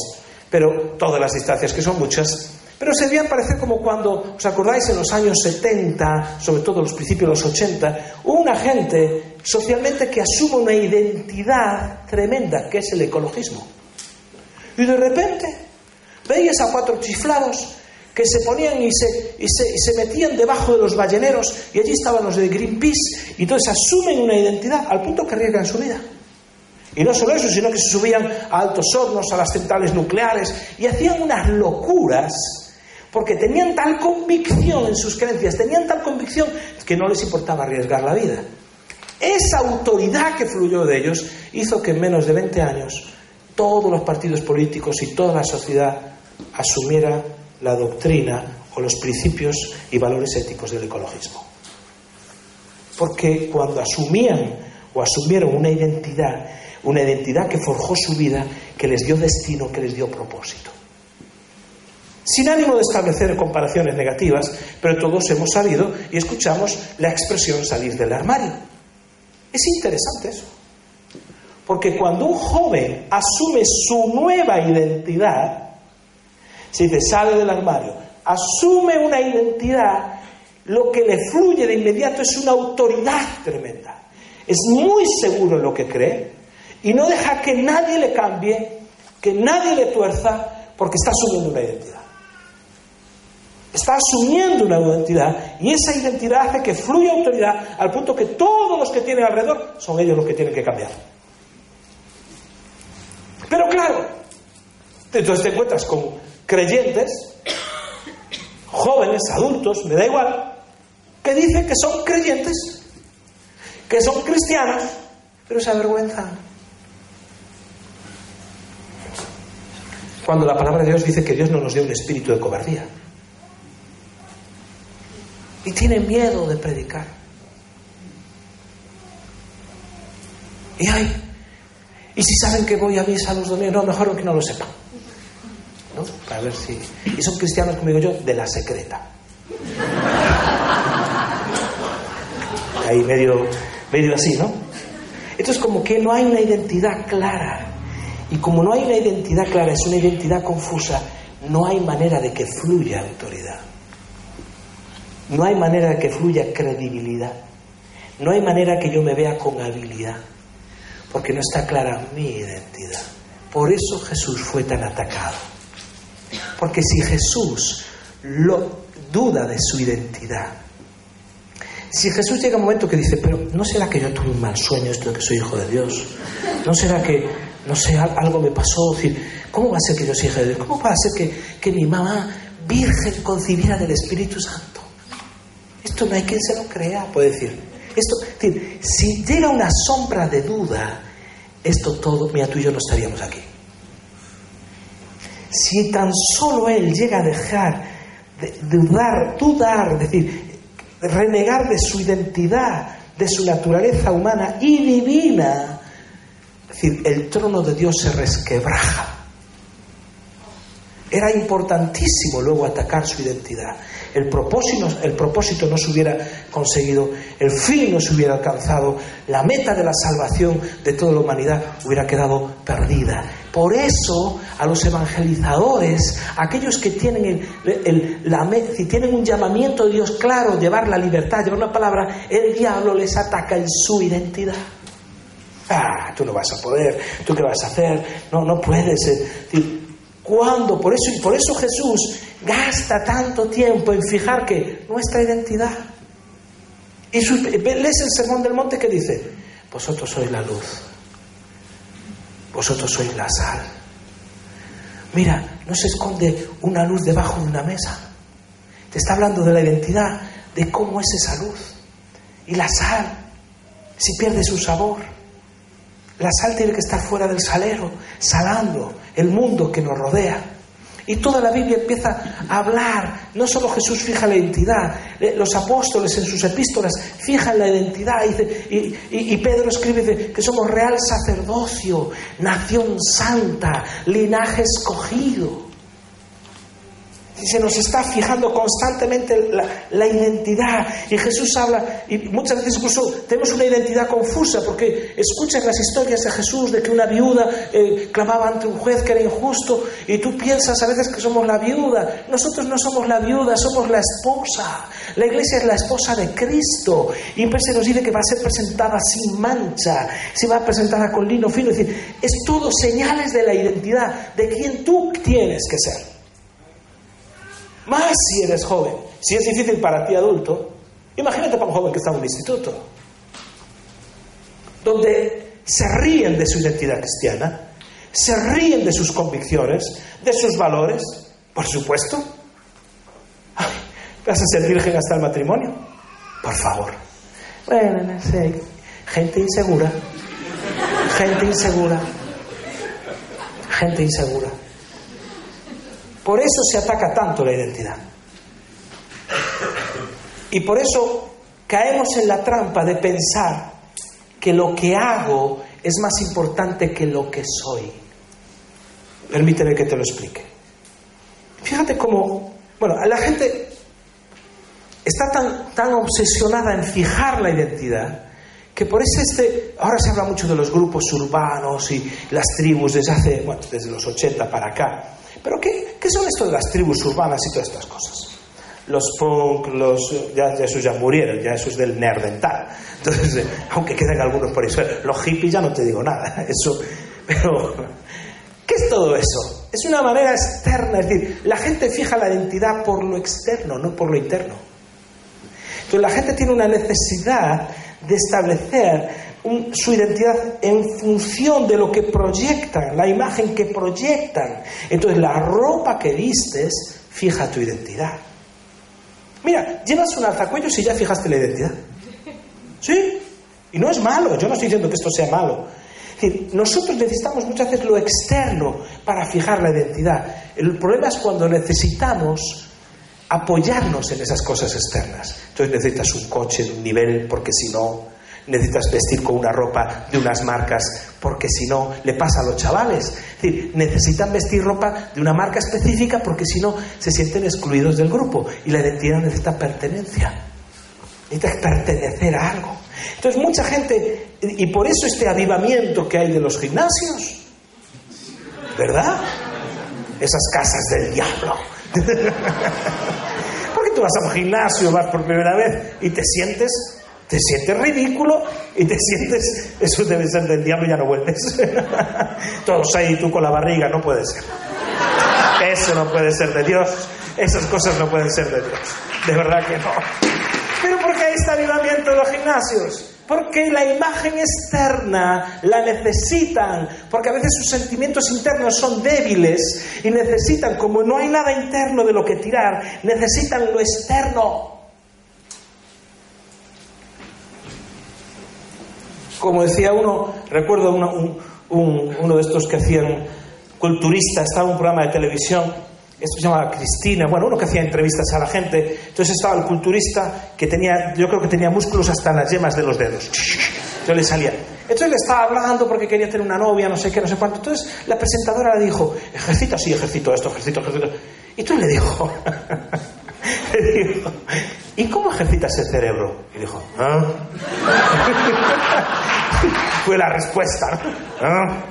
pero todas las distancias que son muchas, pero se debían parecer como cuando, ¿os acordáis? En los años 70, sobre todo los principios de los 80, hubo una gente socialmente que asume una identidad tremenda, que es el ecologismo. Y de repente veías a cuatro chiflados que se ponían y se, y se, y se metían debajo de los balleneros y allí estaban los de Greenpeace y entonces asumen una identidad al punto que arriesgan su vida. Y no solo eso, sino que se subían a altos hornos, a las centrales nucleares y hacían unas locuras porque tenían tal convicción en sus creencias, tenían tal convicción que no les importaba arriesgar la vida. Esa autoridad que fluyó de ellos hizo que en menos de 20 años todos los partidos políticos y toda la sociedad asumiera la doctrina o los principios y valores éticos del ecologismo. Porque cuando asumían o asumieron una identidad, una identidad que forjó su vida, que les dio destino, que les dio propósito. Sin ánimo de establecer comparaciones negativas, pero todos hemos sabido y escuchamos la expresión salir del armario. Es interesante eso. Porque cuando un joven asume su nueva identidad, se dice sale del armario, asume una identidad, lo que le fluye de inmediato es una autoridad tremenda. Es muy seguro en lo que cree y no deja que nadie le cambie, que nadie le tuerza, porque está asumiendo una identidad. Está asumiendo una identidad y esa identidad hace que fluya autoridad al punto que todos los que tienen alrededor son ellos los que tienen que cambiar. Pero claro, entonces te encuentras con creyentes, jóvenes, adultos, me da igual, que dicen que son creyentes, que son cristianos, pero se avergüenzan. Cuando la palabra de Dios dice que Dios no nos dio un espíritu de cobardía. Y tienen miedo de predicar. Y hay. Y si saben que voy a misa los domingos, no, mejor que no lo sepan. ¿No? Para ver si. Y son cristianos, como digo yo, de la secreta. Ahí medio, medio así, ¿no? Entonces, como que no hay una identidad clara. Y como no hay una identidad clara, es una identidad confusa, no hay manera de que fluya autoridad. No hay manera que fluya credibilidad. No hay manera que yo me vea con habilidad. Porque no está clara mi identidad. Por eso Jesús fue tan atacado. Porque si Jesús lo duda de su identidad, si Jesús llega un momento que dice, pero ¿no será que yo tuve un mal sueño esto de que soy hijo de Dios? ¿No será que, no sé, algo me pasó? decir, ¿Cómo va a ser que yo soy hijo de Dios? ¿Cómo va a ser que, que mi mamá virgen concibiera del Espíritu Santo? Esto no hay quien se lo crea, puede decir. Esto, es decir, si llega una sombra de duda, esto todo, mira, tú y yo no estaríamos aquí. Si tan solo él llega a dejar de dudar, dudar, es decir, renegar de su identidad, de su naturaleza humana y divina, es decir, el trono de Dios se resquebraja. Era importantísimo luego atacar su identidad. El propósito, el propósito no se hubiera conseguido, el fin no se hubiera alcanzado, la meta de la salvación de toda la humanidad hubiera quedado perdida. Por eso a los evangelizadores, aquellos que tienen, el, la, si tienen un llamamiento de Dios claro, llevar la libertad, llevar una palabra, el diablo les ataca en su identidad. Ah, tú no vas a poder, tú qué vas a hacer, no, no puedes. Eh, ¿Cuándo? Por eso, por eso Jesús gasta tanto tiempo en fijar que nuestra identidad. Y lees el sermón del monte que dice, vosotros sois la luz, vosotros sois la sal. Mira, no se esconde una luz debajo de una mesa. Te está hablando de la identidad, de cómo es esa luz. Y la sal, si pierde su sabor. La sal tiene que estar fuera del salero, salando el mundo que nos rodea. Y toda la Biblia empieza a hablar, no solo Jesús fija la identidad, eh, los apóstoles en sus epístolas fijan la identidad, y, y, Pedro escribe que somos real sacerdocio, nación santa, linaje escogido. Se nos está fijando constantemente la, identidad. Y Jesús habla, y muchas veces incluso tenemos una identidad confusa, porque escuchas las historias de Jesús de que una viuda eh, clamaba ante un juez que era injusto, y tú piensas a veces que somos la viuda. Nosotros no somos la viuda, somos la esposa. La iglesia es la esposa de Cristo. Y se nos dice que va a ser presentada sin mancha, se va a presentar con lino fino. Es decir, es todo señales de la identidad, de quien tú tienes que ser. Más si eres joven. Si es difícil para ti adulto, imagínate para un joven que está en un instituto, donde se ríen de su identidad cristiana, se ríen de sus convicciones, de sus valores, por supuesto. ¿Vas a ser virgen hasta el matrimonio? Por favor. Bueno. Gente insegura. Gente insegura. Gente insegura. Por eso se ataca tanto la identidad. Y por eso caemos en la trampa de pensar que lo que hago es más importante que lo que soy. Permíteme que te lo explique. Fíjate cómo, bueno, la gente está tan, tan obsesionada en fijar la identidad que por eso este, ahora se habla mucho de los grupos urbanos y las tribus desde hace, bueno, desde los 80 para acá. Pero ¿qué, qué son esto de las tribus urbanas y todas estas cosas? Los punk, los, ya, ya esos ya murieron, ya esos del nerdental. Entonces, eh, aunque queden algunos por eso, los hippies ya no te digo nada, eso, pero ¿qué es todo eso? Es una manera externa, es decir, la gente fija la identidad por lo externo, no por lo interno. Entonces la gente tiene una necesidad de establecer su identidad en función de lo que proyectan, la imagen que proyectan. Entonces la ropa que vistes fija tu identidad. Mira, llevas un alzacuellos y ya fijaste la identidad. ¿Sí? Y no es malo, yo no estoy diciendo que esto sea malo. Nosotros necesitamos muchas veces lo externo para fijar la identidad. El problema es cuando necesitamos apoyarnos en esas cosas externas. Entonces necesitas un coche de un nivel porque si no, necesitas vestir con una ropa de unas marcas porque si no, le pasa a los chavales. Es decir, necesitan vestir ropa de una marca específica porque si no, se sienten excluidos del grupo y la identidad necesita pertenencia. Necesitas pertenecer a algo. Entonces mucha gente, y por eso este avivamiento que hay de los gimnasios, ¿verdad? Esas casas del diablo Porque tú vas a un gimnasio, vas por primera vez y te sientes, te sientes ridículo y te sientes, eso debe ser del diablo y ya no vuelves. Todos ahí, tú con la barriga, no puede ser. Eso no puede ser de Dios. Esas cosas no pueden ser de Dios. De verdad que no. Pero ¿por qué hay este avivamiento en los gimnasios? Porque la imagen externa la necesitan, porque a veces sus sentimientos internos son débiles y necesitan, como no hay nada interno de lo que tirar, necesitan lo externo. Como decía uno, recuerdo uno, de estos que hacían culturistas, estaba un programa de televisión esto se llamaba Cristina, bueno, uno que hacía entrevistas a la gente. Entonces estaba el culturista que tenía, yo creo que tenía músculos hasta las yemas de los dedos. Yo le salía. Entonces le estaba hablando porque quería tener una novia, no sé qué, no sé cuánto. Entonces la presentadora le dijo, ejercita, sí, ejercito esto, ejercito, ejercito. Y entonces le dijo, le dijo, ¿y cómo ejercitas el cerebro? Y dijo, ¿ah? Fue la respuesta. ¿Ah?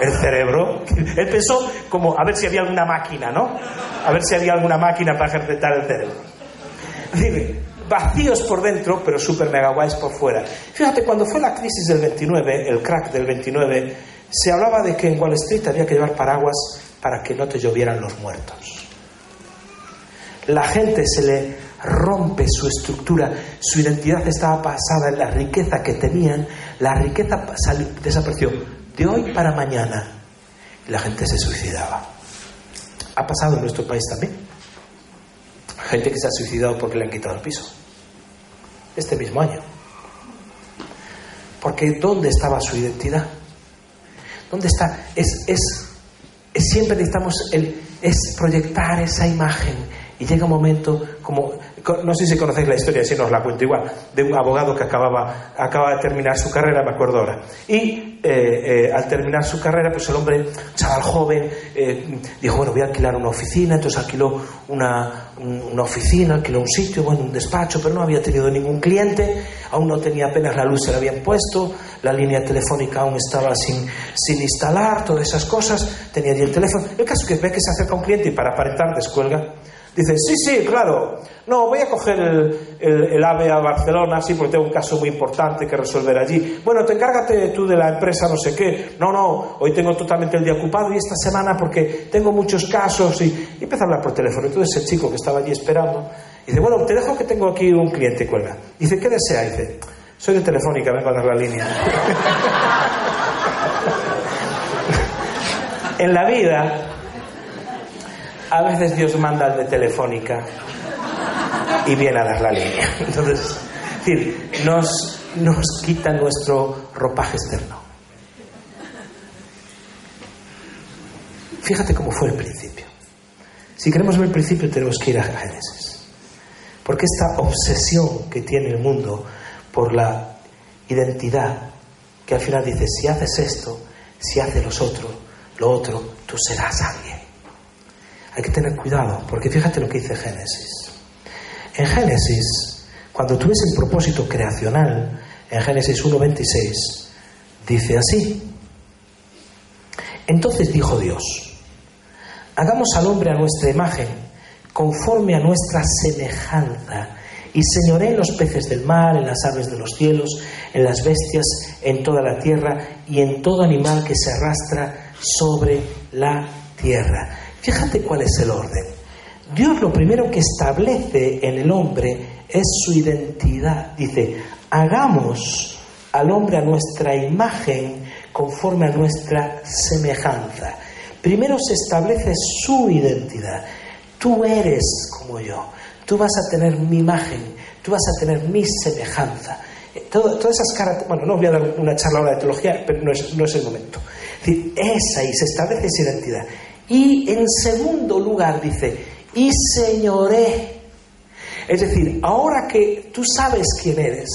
el cerebro. Él pensó como a ver si había alguna máquina, ¿no? A ver si había alguna máquina para ejercitar el cerebro. Dime, vacíos por dentro, pero super mega guays por fuera. Fíjate, cuando fue la crisis del 29, el crack del 29, se hablaba de que en Wall Street había que llevar paraguas para que no te llovieran los muertos. La gente se le rompe su estructura, su identidad estaba basada en la riqueza que tenían, la riqueza desapareció de hoy para mañana. la gente se suicidaba. Ha pasado en nuestro país también. Gente que se ha suicidado porque le han quitado el piso. Este mismo año. Porque ¿dónde estaba su identidad? ¿Dónde está? Es, es, siempre necesitamos el, es proyectar esa imagen Y llega un momento, como, no sé si conocéis la historia, si no os la cuento igual, de un abogado que acababa, acaba de terminar su carrera, me acuerdo ahora. Y eh, eh, al terminar su carrera, pues el hombre, chaval joven, eh, dijo, bueno, voy a alquilar una oficina, entonces alquiló una, una oficina, alquiló un sitio, bueno, un despacho, pero no había tenido ningún cliente, aún no tenía apenas la luz, se la habían puesto, la línea telefónica aún estaba sin, sin instalar, todas esas cosas, tenía allí el teléfono. El caso es que ve que se acerca un cliente y para aparentar descuelga Dice, sí, sí, claro. No, voy a coger el, AVE a Barcelona, sí, porque tengo un caso muy importante que resolver allí. Bueno, te encárgate tú de la empresa no sé qué. No, no, hoy tengo totalmente el día ocupado y esta semana porque tengo muchos casos. Y, y empieza a hablar por teléfono. Entonces el chico que estaba allí esperando, dice, bueno, te dejo que tengo aquí un cliente, cuelga. Dice, ¿qué desea? Dice, soy de Telefónica, vengo a dar la línea. en la vida a veces Dios manda al de Telefónica y viene a dar la línea. Entonces, es decir, nos, nos quita nuestro ropaje externo. Fíjate cómo fue el principio. Si queremos ver el principio tenemos que ir a Génesis. Porque esta obsesión que tiene el mundo por la identidad, que al final dice, si haces esto, si haces lo otro, lo otro, tú serás alguien. Hay que tener cuidado, porque fíjate lo que dice Génesis. En Génesis, cuando tú el propósito creacional, en Génesis 1.26, dice así. Entonces dijo Dios, hagamos al hombre a nuestra imagen, conforme a nuestra semejanza, y señoré en los peces del mar, en las aves de los cielos, en las bestias, en toda la tierra y en todo animal que se arrastra sobre la tierra. Fíjate cuál es el orden. Dios lo primero que establece en el hombre es su identidad. Dice, hagamos al hombre a nuestra imagen conforme a nuestra semejanza. Primero se establece su identidad. Tú eres como yo. Tú vas a tener mi imagen. Tú vas a tener mi semejanza. todas esas caras, bueno, no voy a dar una charla ahora de teología, pero no es, no es el momento. Es decir, esa y se establece esa identidad. Y en segundo lugar dice, y señoré. Es decir, ahora que tú sabes quién eres,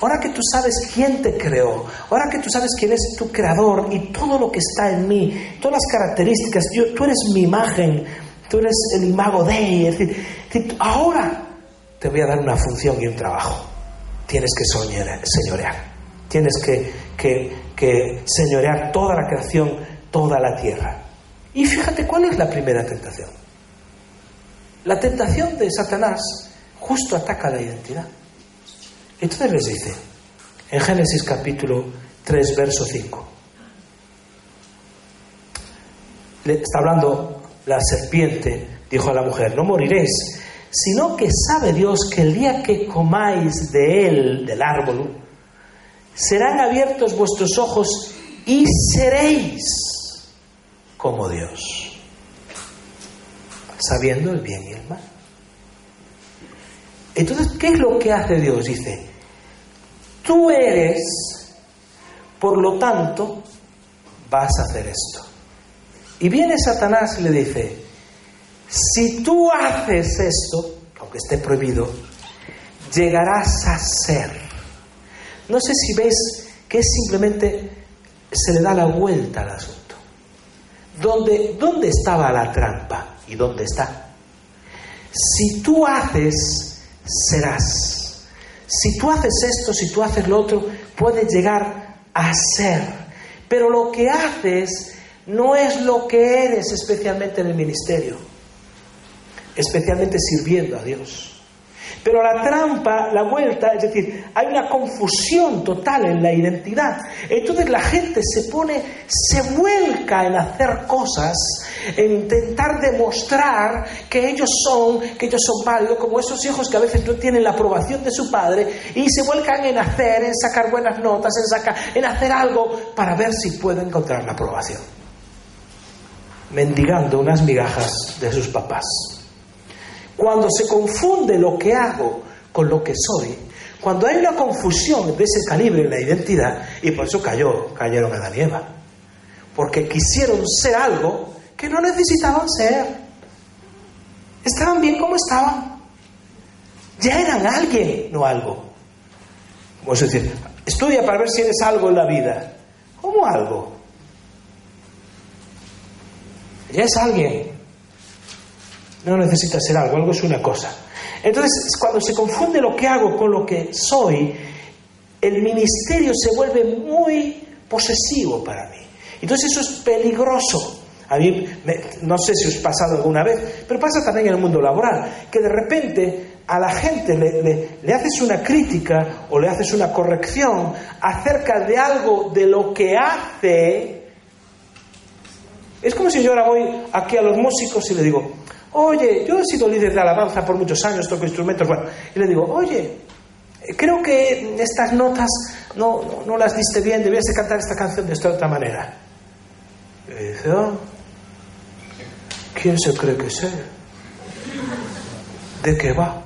ahora que tú sabes quién te creó, ahora que tú sabes quién es tu creador y todo lo que está en mí, todas las características, yo, tú eres mi imagen, tú eres el imago de, es decir, ahora te voy a dar una función y un trabajo. Tienes que señorear, tienes que, que, que señorear toda la creación, toda la tierra. Y fíjate cuál es la primera tentación. La tentación de Satanás justo ataca la identidad. Entonces les dice, en Génesis capítulo 3, verso 5, está hablando la serpiente, dijo a la mujer, no moriréis, sino que sabe Dios que el día que comáis de él, del árbol, serán abiertos vuestros ojos y seréis como Dios, sabiendo el bien y el mal. Entonces, ¿qué es lo que hace Dios? Dice, tú eres, por lo tanto, vas a hacer esto. Y viene Satanás y le dice, si tú haces esto, aunque esté prohibido, llegarás a ser. No sé si ves que simplemente se le da la vuelta al asunto. ¿Dónde, ¿Dónde estaba la trampa y dónde está? Si tú haces, serás. Si tú haces esto, si tú haces lo otro, puedes llegar a ser. Pero lo que haces no es lo que eres especialmente en el ministerio, especialmente sirviendo a Dios. Pero la trampa, la vuelta, es decir, hay una confusión total en la identidad. Entonces la gente se pone, se vuelca en hacer cosas, en intentar demostrar que ellos son, que ellos son válidos, como esos hijos que a veces no tienen la aprobación de su padre y se vuelcan en hacer, en sacar buenas notas, en, sacar, en hacer algo para ver si pueden encontrar la aprobación. Mendigando unas migajas de sus papás. Cuando se confunde lo que hago con lo que soy, cuando hay una confusión de ese calibre en la identidad, y por eso cayó, cayeron a y Eva, porque quisieron ser algo que no necesitaban ser. estaban bien como estaban. Ya eran alguien, no algo. Como es decir, estudia para ver si eres algo en la vida. ¿Cómo algo? Ya es alguien. No necesita ser algo, algo es una cosa. Entonces, cuando se confunde lo que hago con lo que soy, el ministerio se vuelve muy posesivo para mí. Entonces eso es peligroso. A mí, no sé si os ha pasado alguna vez, pero pasa también en el mundo laboral, que de repente a la gente le, le, haces una crítica o le haces una corrección acerca de algo de lo que hace. Es como si yo ahora voy aquí a los músicos y le digo, oye, yo he sido líder de alabanza por muchos años, toco instrumentos, bueno, y le digo, oye, creo que estas notas no, no, las diste bien, debías de cantar esta canción de esta otra manera. Y dice, oh, ¿quién se cree que sé? ¿De qué va?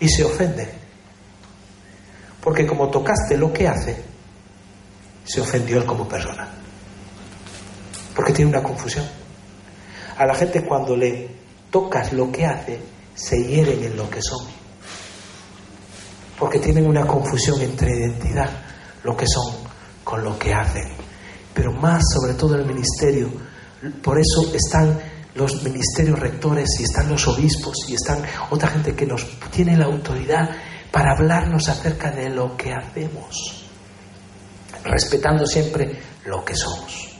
Y se ofende. Porque como tocaste lo que hace, se ofendió él como persona. Porque tiene una confusión. A la gente cuando le tocas lo que hace, se hieren en lo que son. Porque tienen una confusión entre identidad, lo que son, con lo que hacen. Pero más sobre todo el ministerio. Por eso están los ministerios rectores y están los obispos y están otra gente que nos tiene la autoridad para hablarnos acerca de lo que hacemos, respetando siempre lo que somos.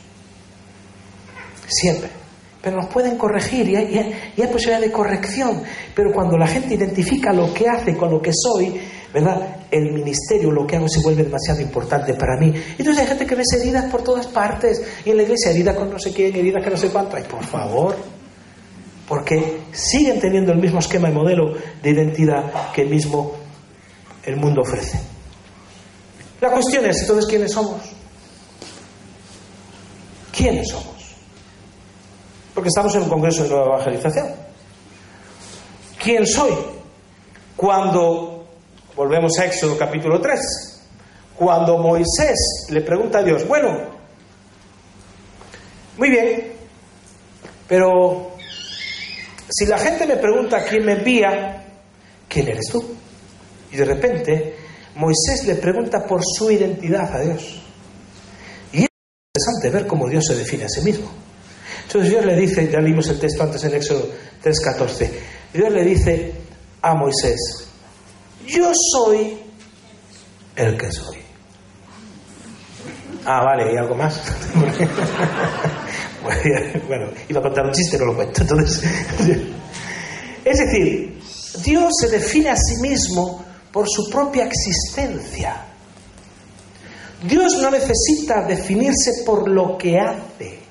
Siempre pero nos pueden corregir y hay, hay, posibilidad de corrección. Pero cuando la gente identifica lo que hace con lo que soy, ¿verdad? El ministerio, lo que hago, se vuelve demasiado importante para mí. Entonces hay gente que ves heridas por todas partes, y en la iglesia herida con no sé quién, herida que no sé cuánto. Ay, por favor. Porque siguen teniendo el mismo esquema y modelo de identidad que el mismo el mundo ofrece. La cuestión es, entonces, ¿quiénes somos? ¿Quiénes somos? Porque estamos en un congreso de nueva evangelización. ¿Quién soy? Cuando, volvemos a Éxodo capítulo 3, cuando Moisés le pregunta a Dios, bueno, muy bien, pero si la gente me pregunta quién me envía, ¿quién eres tú? Y de repente Moisés le pregunta por su identidad a Dios. Y es interesante ver cómo Dios se define a sí mismo. Entonces Dios le dice, ya leímos el texto antes en Éxodo 3:14, Dios le dice a Moisés, yo soy el que soy. Ah, vale, ¿y algo más? bueno, iba a contar un chiste, no lo cuento. Entonces, es decir, Dios se define a sí mismo por su propia existencia. Dios no necesita definirse por lo que hace.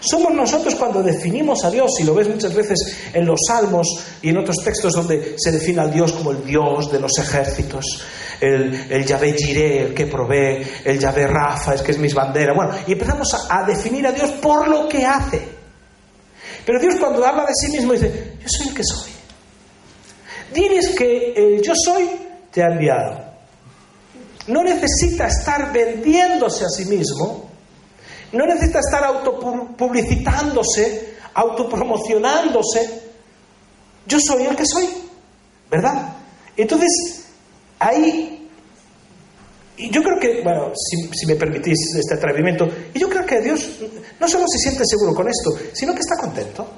Somos nosotros cuando definimos a Dios, y lo ves muchas veces en los salmos y en otros textos donde se define al Dios como el Dios de los ejércitos, el, el Yahvé Jireh, el que provee, el Yahvé Rafa, es que es mis banderas. Bueno, y empezamos a, definir a Dios por lo que hace. Pero Dios cuando habla de sí mismo dice, yo soy el que soy. Diles que el yo soy te ha enviado. No necesita estar vendiéndose a sí mismo no necesita estar autopublicitándose, autopromocionándose. Yo soy el que soy, ¿verdad? Entonces, ahí, y yo creo que, bueno, si, me permitís este atrevimiento, y yo creo que Dios no solo se siente seguro con esto, sino que está contento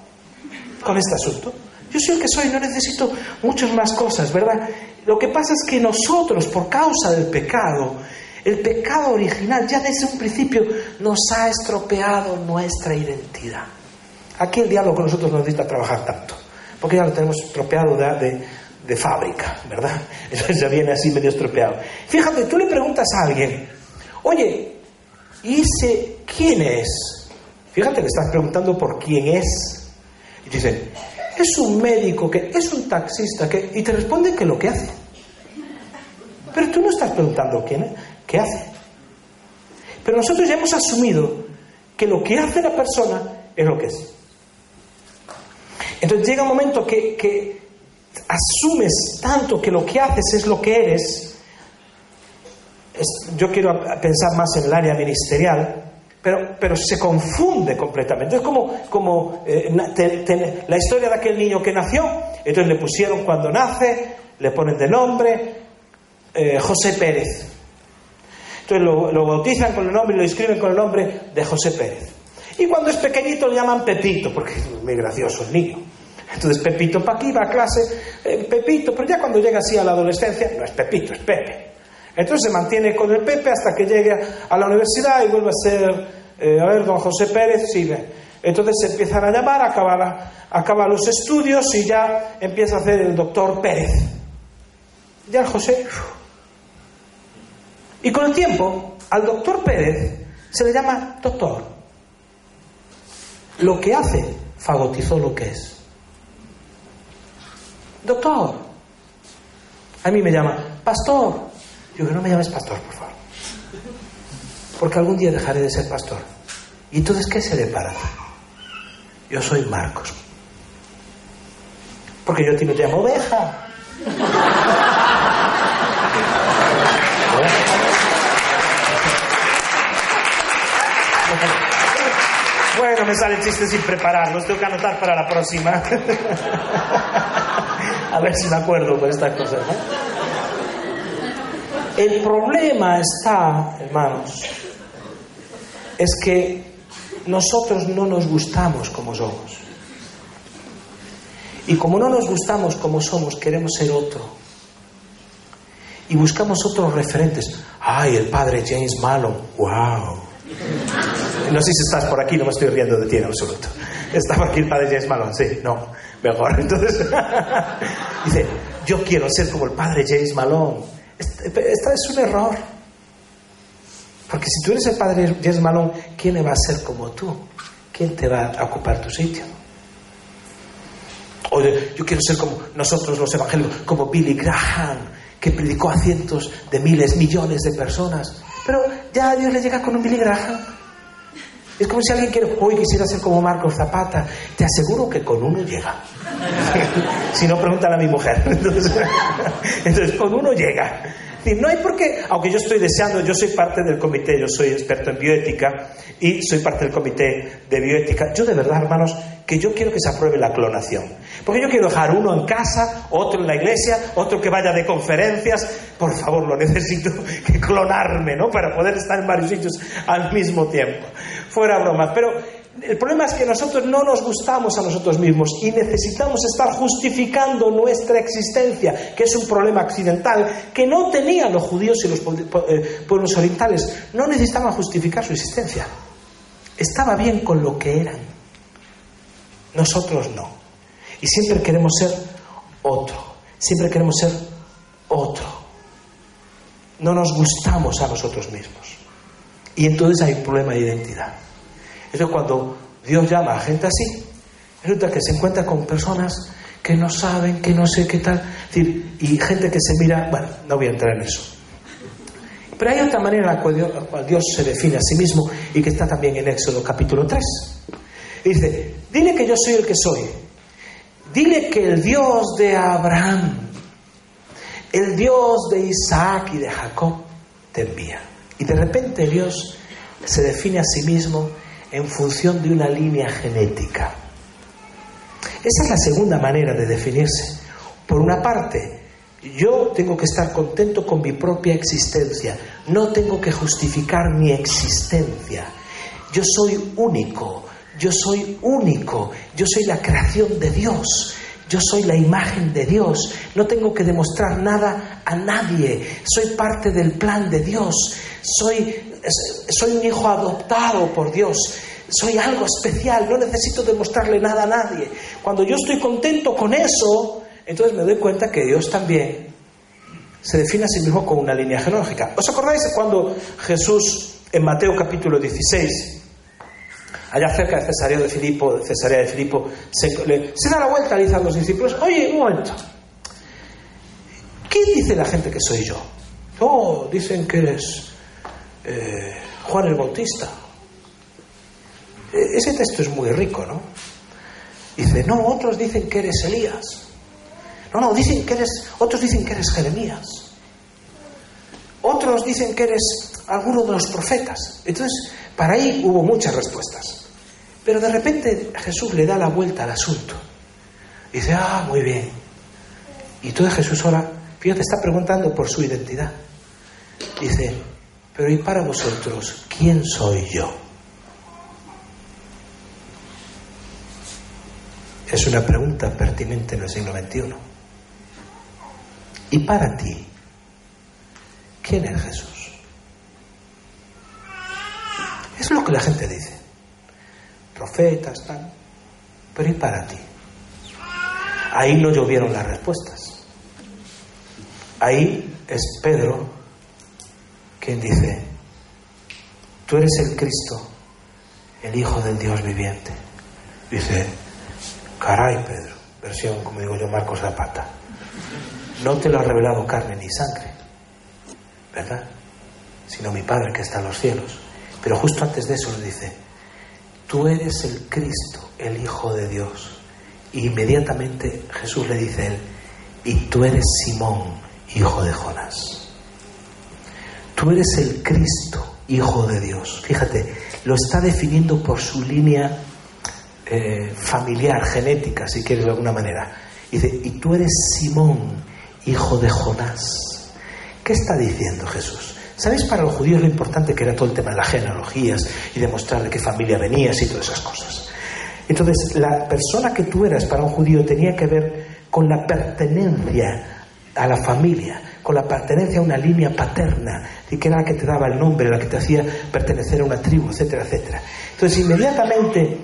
con este asunto. Yo soy el que soy, no necesito muchas más cosas, ¿verdad? Lo que pasa es que nosotros, por causa del pecado, el pecado original ya desde un principio nos ha estropeado nuestra identidad. Aquí el diablo con nosotros no necesita trabajar tanto, porque ya lo tenemos estropeado de, de, fábrica, ¿verdad? Entonces ya viene así medio estropeado. Fíjate, tú le preguntas a alguien, oye, ¿y ese quién es? Fíjate, le estás preguntando por quién es. Y dicen, es un médico, que es un taxista, que... y te responde que lo que hace. Pero tú no estás preguntando quién es. ¿Qué hace? Pero nosotros ya hemos asumido que lo que hace la persona es lo que es. Entonces llega un momento que, asumes tanto que lo que haces es lo que eres. yo quiero pensar más en el área ministerial. pero, pero se confunde completamente. Es como, como eh, la historia de aquel niño que nació, entonces le pusieron cuando nace, le ponen de nombre eh, José Pérez. Entonces lo, bautizan con el nombre y lo inscriben con el nombre de José Pérez. Y cuando es pequeñito le llaman Pepito, porque es muy gracioso el niño. Entonces Pepito para aquí va a clase, eh, Pepito, pero ya cuando llega así a la adolescencia, no es Pepito, es Pepe. Entonces se mantiene con el Pepe hasta que llegue a la universidad y vuelve a ser, eh, a ver, don José Pérez, sigue. Entonces se empiezan a llamar, acaba, acaba los estudios y ya empieza a hacer el doctor Pérez. Ya el José. Y con el tiempo, al doctor Pérez se le llama doctor. Lo que hace fagotizó lo que es. Doctor. A mí me llama, pastor. Yo que no me llames pastor, por favor. Porque algún día dejaré de ser pastor. ¿Y entonces qué seré para? Yo soy Marcos. Porque yo a ti no te llamo oveja. Bueno, me sale el chiste sin prepararlos, tengo que anotar para la próxima. A ver si me acuerdo con estas cosas. El problema está, hermanos, es que nosotros no nos gustamos como somos. Y como no nos gustamos como somos, queremos ser otro. Y buscamos otros referentes. Ay, el padre James Malone. ¡Wow! No sé si estás por aquí, no me estoy riendo de ti en absoluto. Estaba aquí el padre James Malone, sí, no, mejor. Entonces, dice, yo quiero ser como el padre James Malone. Este es un error. Porque si tú eres el padre James Malone, ¿quién va a ser como tú? ¿Quién te va a ocupar tu sitio? Oye, yo quiero ser como nosotros los evangélicos, como Billy Graham, que predicó a cientos de miles, millones de personas. Pero ya a Dios le llega con un Billy Graham. Es como si alguien quiere, hoy quisiera ser como Marcos Zapata. Te aseguro que con uno llega. si no, pregúntale a mi mujer. Entonces, con uno llega. No hay por qué, aunque yo estoy deseando, yo soy parte del comité, yo soy experto en bioética y soy parte del comité de bioética. Yo de verdad, hermanos, que yo quiero que se apruebe la clonación. Porque yo quiero dejar uno en casa, otro en la iglesia, otro que vaya de conferencias. Por favor, lo necesito que clonarme, ¿no? Para poder estar en varios sitios al mismo tiempo. Fuera bromas. Pero el problema es que nosotros no nos gustamos a nosotros mismos y necesitamos estar justificando nuestra existencia, que es un problema accidental que no tenían los judíos y los eh, pueblos orientales. No necesitaban justificar su existencia. Estaba bien con lo que eran. Nosotros no. Y siempre queremos ser otro. Siempre queremos ser otro. No nos gustamos a nosotros mismos. Y entonces hay un problema de identidad. Entonces cuando Dios llama a gente así, resulta que se encuentra con personas que no saben, que no sé qué tal, y gente que se mira, bueno, no voy a entrar en eso. Pero hay otra manera en la cual Dios, se define a sí mismo y que está también en Éxodo capítulo 3. dice, dile que yo soy el que soy. Dile que el Dios de Abraham, el Dios de Isaac y de Jacob te envía. Y de repente Dios se define a sí mismo en función de una línea genética. Esa es la segunda manera de definirse. Por una parte, yo tengo que estar contento con mi propia existencia, no tengo que justificar mi existencia. Yo soy único, yo soy único, yo soy la creación de Dios, yo soy la imagen de Dios, no tengo que demostrar nada a nadie, soy parte del plan de Dios, soy soy un hijo adoptado por Dios, soy algo especial, no necesito demostrarle nada a nadie. Cuando yo estoy contento con eso, entonces me doy cuenta que Dios también se define a sí mismo con una línea genealógica. ¿Os acordáis cuando Jesús en Mateo capítulo 16, allá cerca de Cesarea de Filipo, Cesarea de Filipo, se, da la vuelta dice a los discípulos, oye, un momento, ¿qué dice la gente que soy yo? Oh, dicen que eres eh, Juan el Bautista. E-, ese texto es muy rico, ¿no? Dice, no, otros dicen que eres Elías. No, no, dicen que eres, otros dicen que eres Jeremías. Otros dicen que eres, alguno de los profetas. Entonces, para ahí hubo muchas respuestas. Pero de repente Jesús le da la vuelta al asunto. dice, ah, muy bien. Y todo Jesús ahora, fíjate, está preguntando por su identidad. Dice, pero ¿y para vosotros quién soy yo? Es una pregunta pertinente en el siglo XXI. ¿Y para ti? ¿Quién es Jesús? Es lo que la gente dice. Profetas, tal. Pero ¿y para ti? Ahí no llovieron las respuestas. Ahí es Pedro quien dice, tú eres el Cristo, el Hijo del Dios viviente. Dice, caray Pedro, versión como digo yo Marcos Zapata, no te lo ha revelado carne ni sangre, ¿verdad? Sino mi Padre que está en los cielos. Pero justo antes de eso le dice, tú eres el Cristo, el Hijo de Dios. Y inmediatamente Jesús le dice a él, y tú eres Simón, hijo de Jonás. Tú eres el Cristo, hijo de Dios. Fíjate, lo está definiendo por su línea eh, familiar, genética, si quieres de alguna manera. Dice, y tú eres Simón, hijo de Jonás. ¿Qué está diciendo Jesús? ¿Sabéis para los judíos lo importante que era todo el tema de las genealogías y demostrar de qué familia venías y todas esas cosas? Entonces, la persona que tú eras para un judío tenía que ver con la pertenencia a la familia, con la pertenencia a una línea paterna, que era la que te daba el nombre, la que te hacía pertenecer a una tribu, etcétera, etcétera. Entonces, inmediatamente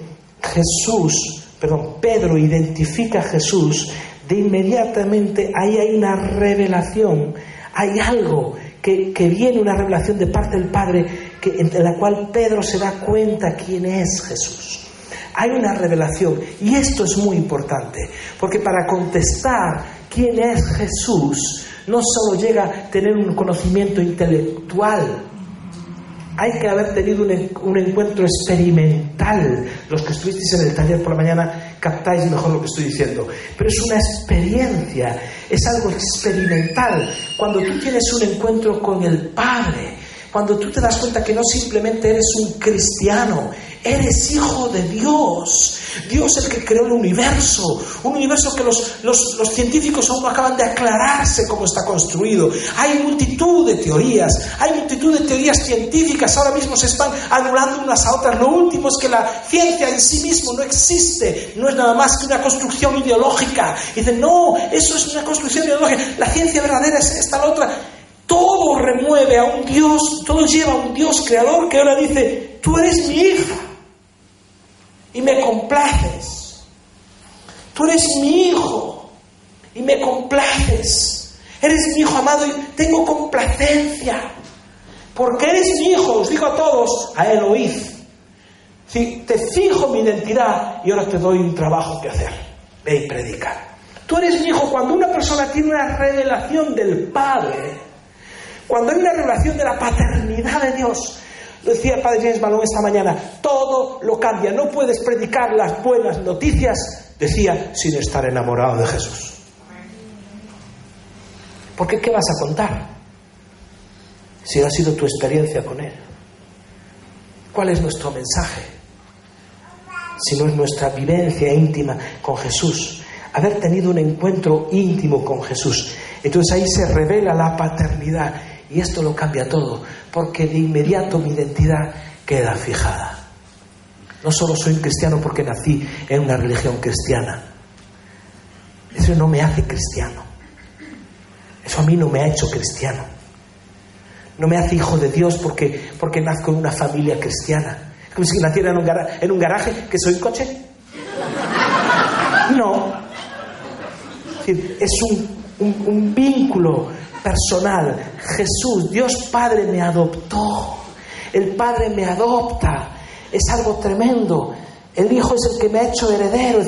Jesús, perdón, Pedro identifica a Jesús, de inmediatamente ahí hay una revelación, hay algo que, viene, una revelación de parte del Padre, que, en la cual Pedro se da cuenta quién es Jesús. Hay una revelación y esto es muy importante, porque para contestar quién es Jesús, no solo llega a tener un conocimiento intelectual, hay que haber tenido un, encuentro experimental. Los que estuvisteis en el taller por la mañana captáis mejor lo que estoy diciendo. Pero es una experiencia, es algo experimental. Cuando tú tienes un encuentro con el Padre, cuando tú te das cuenta que no simplemente eres un cristiano, eres hijo de Dios. Dios el que creó el universo, un universo que los, los, científicos aún no acaban de aclararse cómo está construido. Hay multitud de teorías, hay multitud de teorías científicas, ahora mismo se están anulando unas a otras. Lo último es que la ciencia en sí mismo no existe, no es nada más que una construcción ideológica. dicen, no, eso es una construcción ideológica, la ciencia verdadera es esta la otra. Todo remueve a un Dios, todo lleva a un Dios creador que ahora dice, tú eres mi hija y me complaces. Tú eres mi hijo y me complaces. Eres mi hijo amado y tengo complacencia. Porque eres mi hijo, os digo a todos, a él oíd. Si te fijo mi identidad y ahora te doy un trabajo que hacer. Ve y predicar. Tú eres mi hijo. Cuando una persona tiene una revelación del Padre, cuando hay una revelación de la paternidad de Dios, lo decía padre James Malone esta mañana, todo lo cambia. No puedes predicar las buenas noticias, decía, sin estar enamorado de Jesús. Porque ¿qué vas a contar? Si ha sido tu experiencia con Él. ¿Cuál es nuestro mensaje? Si no es nuestra vivencia íntima con Jesús. Haber tenido un encuentro íntimo con Jesús. Entonces ahí se revela la paternidad y esto lo cambia todo, porque de inmediato mi identidad queda fijada. No solo soy cristiano porque nací en una religión cristiana. Eso no me hace cristiano. Eso a mí no me ha hecho cristiano. No me hace hijo de Dios porque, porque nazco en una familia cristiana. Como si naciera en un, en un garaje, que soy un coche. No. Es un, un vínculo personal. Jesús, Dios Padre me adoptó. El Padre me adopta. Es algo tremendo. El Hijo es el que me ha hecho heredero.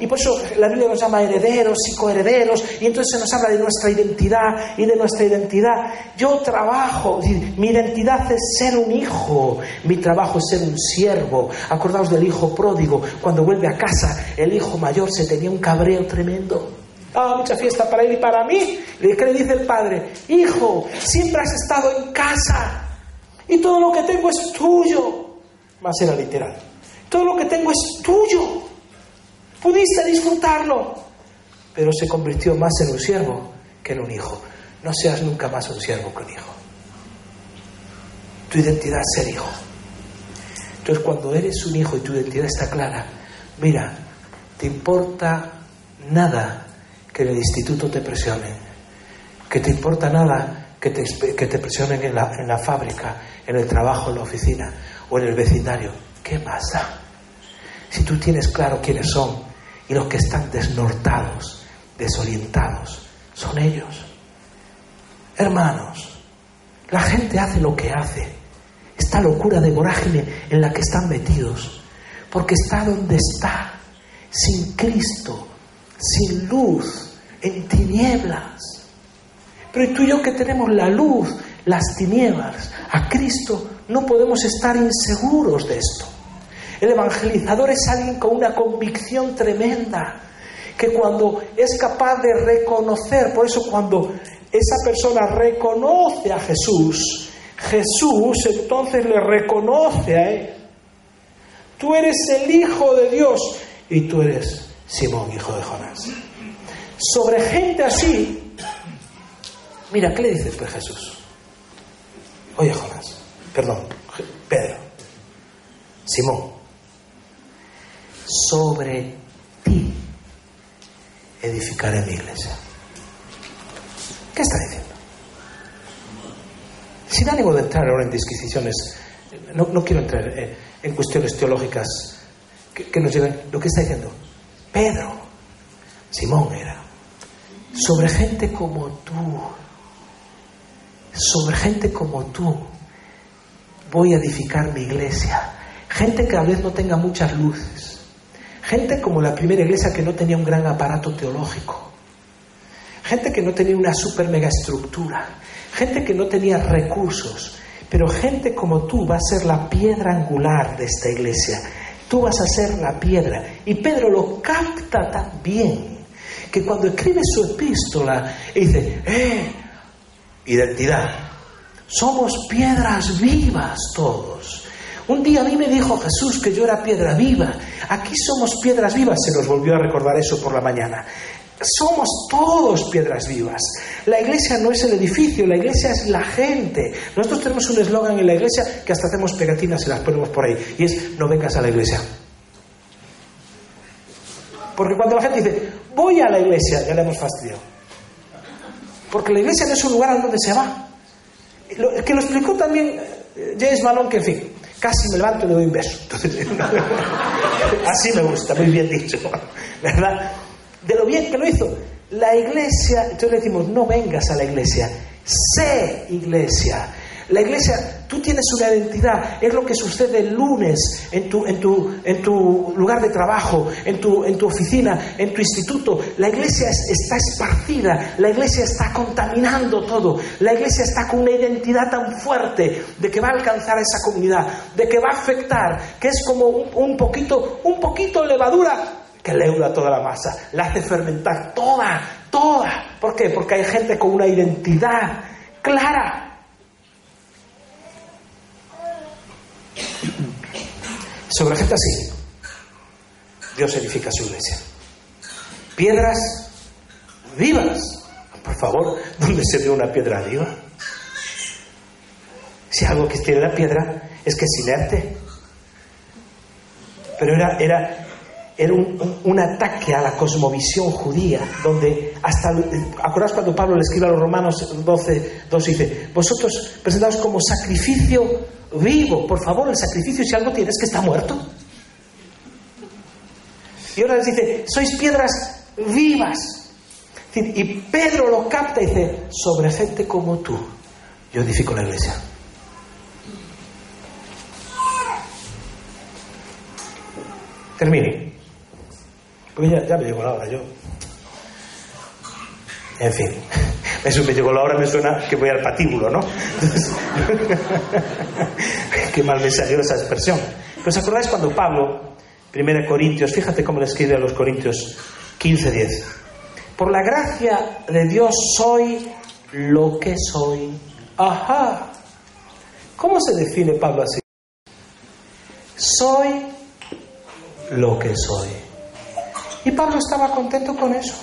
Y por eso la Biblia nos llama herederos y coherederos. Y entonces se nos habla de nuestra identidad y de nuestra identidad. Yo trabajo. mi identidad es ser un hijo. Mi trabajo es ser un siervo. Acordaos del hijo pródigo. Cuando vuelve a casa, el hijo mayor se tenía un cabreo tremendo. Ah, mucha fiesta para él y para mí. ¿Qué le dice el padre? Hijo, siempre has estado en casa. Y todo lo que tengo es tuyo. Más era literal. Todo lo que tengo es tuyo. Pudiste disfrutarlo. Pero se convirtió más en un siervo que en un hijo. No seas nunca más un siervo que un hijo. Tu identidad es ser hijo. Entonces cuando eres un hijo y tu identidad está clara, mira, te importa nada que en el instituto te presionen, que te importa nada que te, que te presionen en la, en la fábrica, en el trabajo, en la oficina o en el vecindario. ¿Qué pasa? Si tú tienes claro quiénes son y los que están desnortados, desorientados, son ellos. Hermanos, la gente hace lo que hace esta locura de vorágine en la que están metidos, porque está donde está, sin Cristo, sin luz, en tinieblas. Pero tú y yo que tenemos la luz, las tinieblas, a Cristo, no podemos estar inseguros de esto. El evangelizador es alguien con una convicción tremenda, que cuando es capaz de reconocer, por eso cuando esa persona reconoce a Jesús, Jesús entonces le reconoce a él. Tú eres el Hijo de Dios y tú eres Simón, hijo de Jonás. Sobre gente así, mira, ¿qué le dices pues Jesús? Oye Jonás, perdón, Pedro, Simón, sobre ti edificaré mi iglesia. ¿Qué está diciendo? Sin ánimo de entrar ahora en disquisiciones, no, quiero entrar eh, en cuestiones teológicas que, nos lleven. Lo que está diciendo, Pedro, Simón era, sobre gente como tú, sobre gente como tú, voy a edificar mi iglesia. Gente que a veces no tenga muchas luces. Gente como la primera iglesia que no tenía un gran aparato teológico. Gente que no tenía una super mega estructura gente que no tenía recursos, pero gente como tú va a ser la piedra angular de esta iglesia. Tú vas a ser la piedra. Y Pedro lo capta tan bien que cuando escribe su epístola dice, ¡eh! Identidad. Somos piedras vivas todos. Un día a mí me dijo Jesús que yo era piedra viva. Aquí somos piedras vivas. Se nos volvió a recordar eso por la mañana. Somos todos piedras vivas. La iglesia no es el edificio, la iglesia es la gente. Nosotros tenemos un eslogan en la iglesia que hasta hacemos pegatinas y las ponemos por ahí. Y es, no vengas a la iglesia. Porque cuando la gente dice, voy a la iglesia, ya le hemos fastidiado. Porque la iglesia no es un lugar a donde se va. Que lo explicó también eh, James Malone, que en fin, casi me levanto y le doy un beso. así me gusta, muy bien dicho. ¿Verdad? De lo bien que lo hizo. La iglesia, entonces le decimos, no vengas a la iglesia, sé iglesia. La iglesia, tú tienes una identidad, es lo que sucede el lunes en tu, en tu, en tu lugar de trabajo, en tu, en tu oficina, en tu instituto. La iglesia está esparcida, la iglesia está contaminando todo, la iglesia está con una identidad tan fuerte de que va a alcanzar esa comunidad, de que va a afectar, que es como un poquito, un poquito levadura que leuda toda la masa, la hace fermentar toda, toda. ¿Por qué? Porque hay gente con una identidad clara. Sobre gente así, Dios edifica su iglesia. Piedras vivas. Por favor, ¿dónde se ve una piedra viva? Si algo que tiene la piedra es que es inerte. Pero era, era, era un, ataque a la cosmovisión judía, donde hasta, ¿acordáis cuando Pablo le escribe a los romanos 12, 12 dice, vosotros presentados como sacrificio vivo, por favor, el sacrificio si algo tiene es que está muerto. Y ahora les dice, sois piedras vivas. Y Pedro lo capta y dice, sobre gente como tú, yo edifico la iglesia. Termine. Pues ya, me llegó la hora, yo. En fin, eso me llegó la hora, me suena que voy al patíbulo, ¿no? qué mal me salió esa expresión. ¿Os acordáis cuando Pablo, 1 Corintios, fíjate cómo le escribe a los Corintios 15:10? Por la gracia de Dios soy lo que soy. Ajá. ¿Cómo se define Pablo así? Soy lo que soy. Y Pablo estaba contento con eso.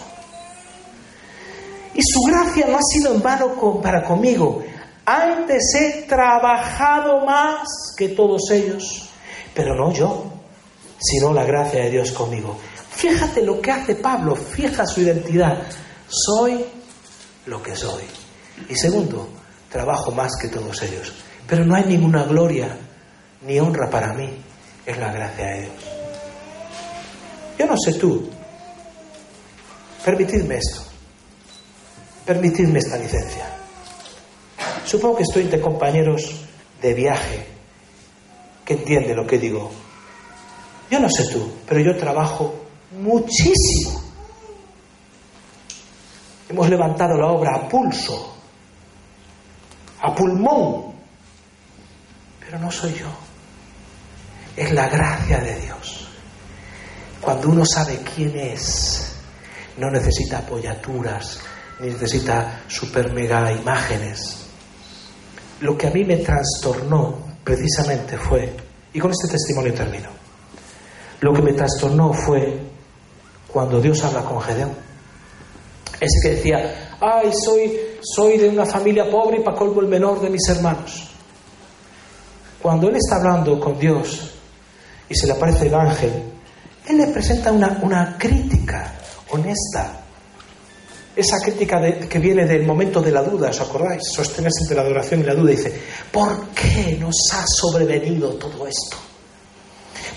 Y su gracia no ha sido en vano para conmigo. Antes he trabajado más que todos ellos, pero no yo, sino la gracia de Dios conmigo. Fíjate lo que hace Pablo, fija su identidad. Soy lo que soy. Y segundo, trabajo más que todos ellos. Pero no hay ninguna gloria ni honra para mí, es la gracia de Dios. Yo no sé tú, permitidme esto, permitidme esta licencia. Supongo que estoy entre compañeros de viaje que entiende lo que digo. Yo no sé tú, pero yo trabajo muchísimo. Hemos levantado la obra a pulso, a pulmón, pero no soy yo. Es la gracia de Dios. Cuando uno sabe quién es, no necesita apoyaturas, ni necesita super mega imágenes. Lo que a mí me trastornó precisamente fue, y con este testimonio termino, lo que me trastornó fue cuando Dios habla con Gedeón. Ese que decía, ay, soy, soy de una familia pobre y para colmo el menor de mis hermanos. Cuando él está hablando con Dios y se le aparece el ángel, él le presenta una, una crítica honesta. Esa crítica que viene del momento de la duda, ¿os acordáis? Sostenerse entre la adoración y la duda. Dice, ¿por qué nos ha sobrevenido todo esto?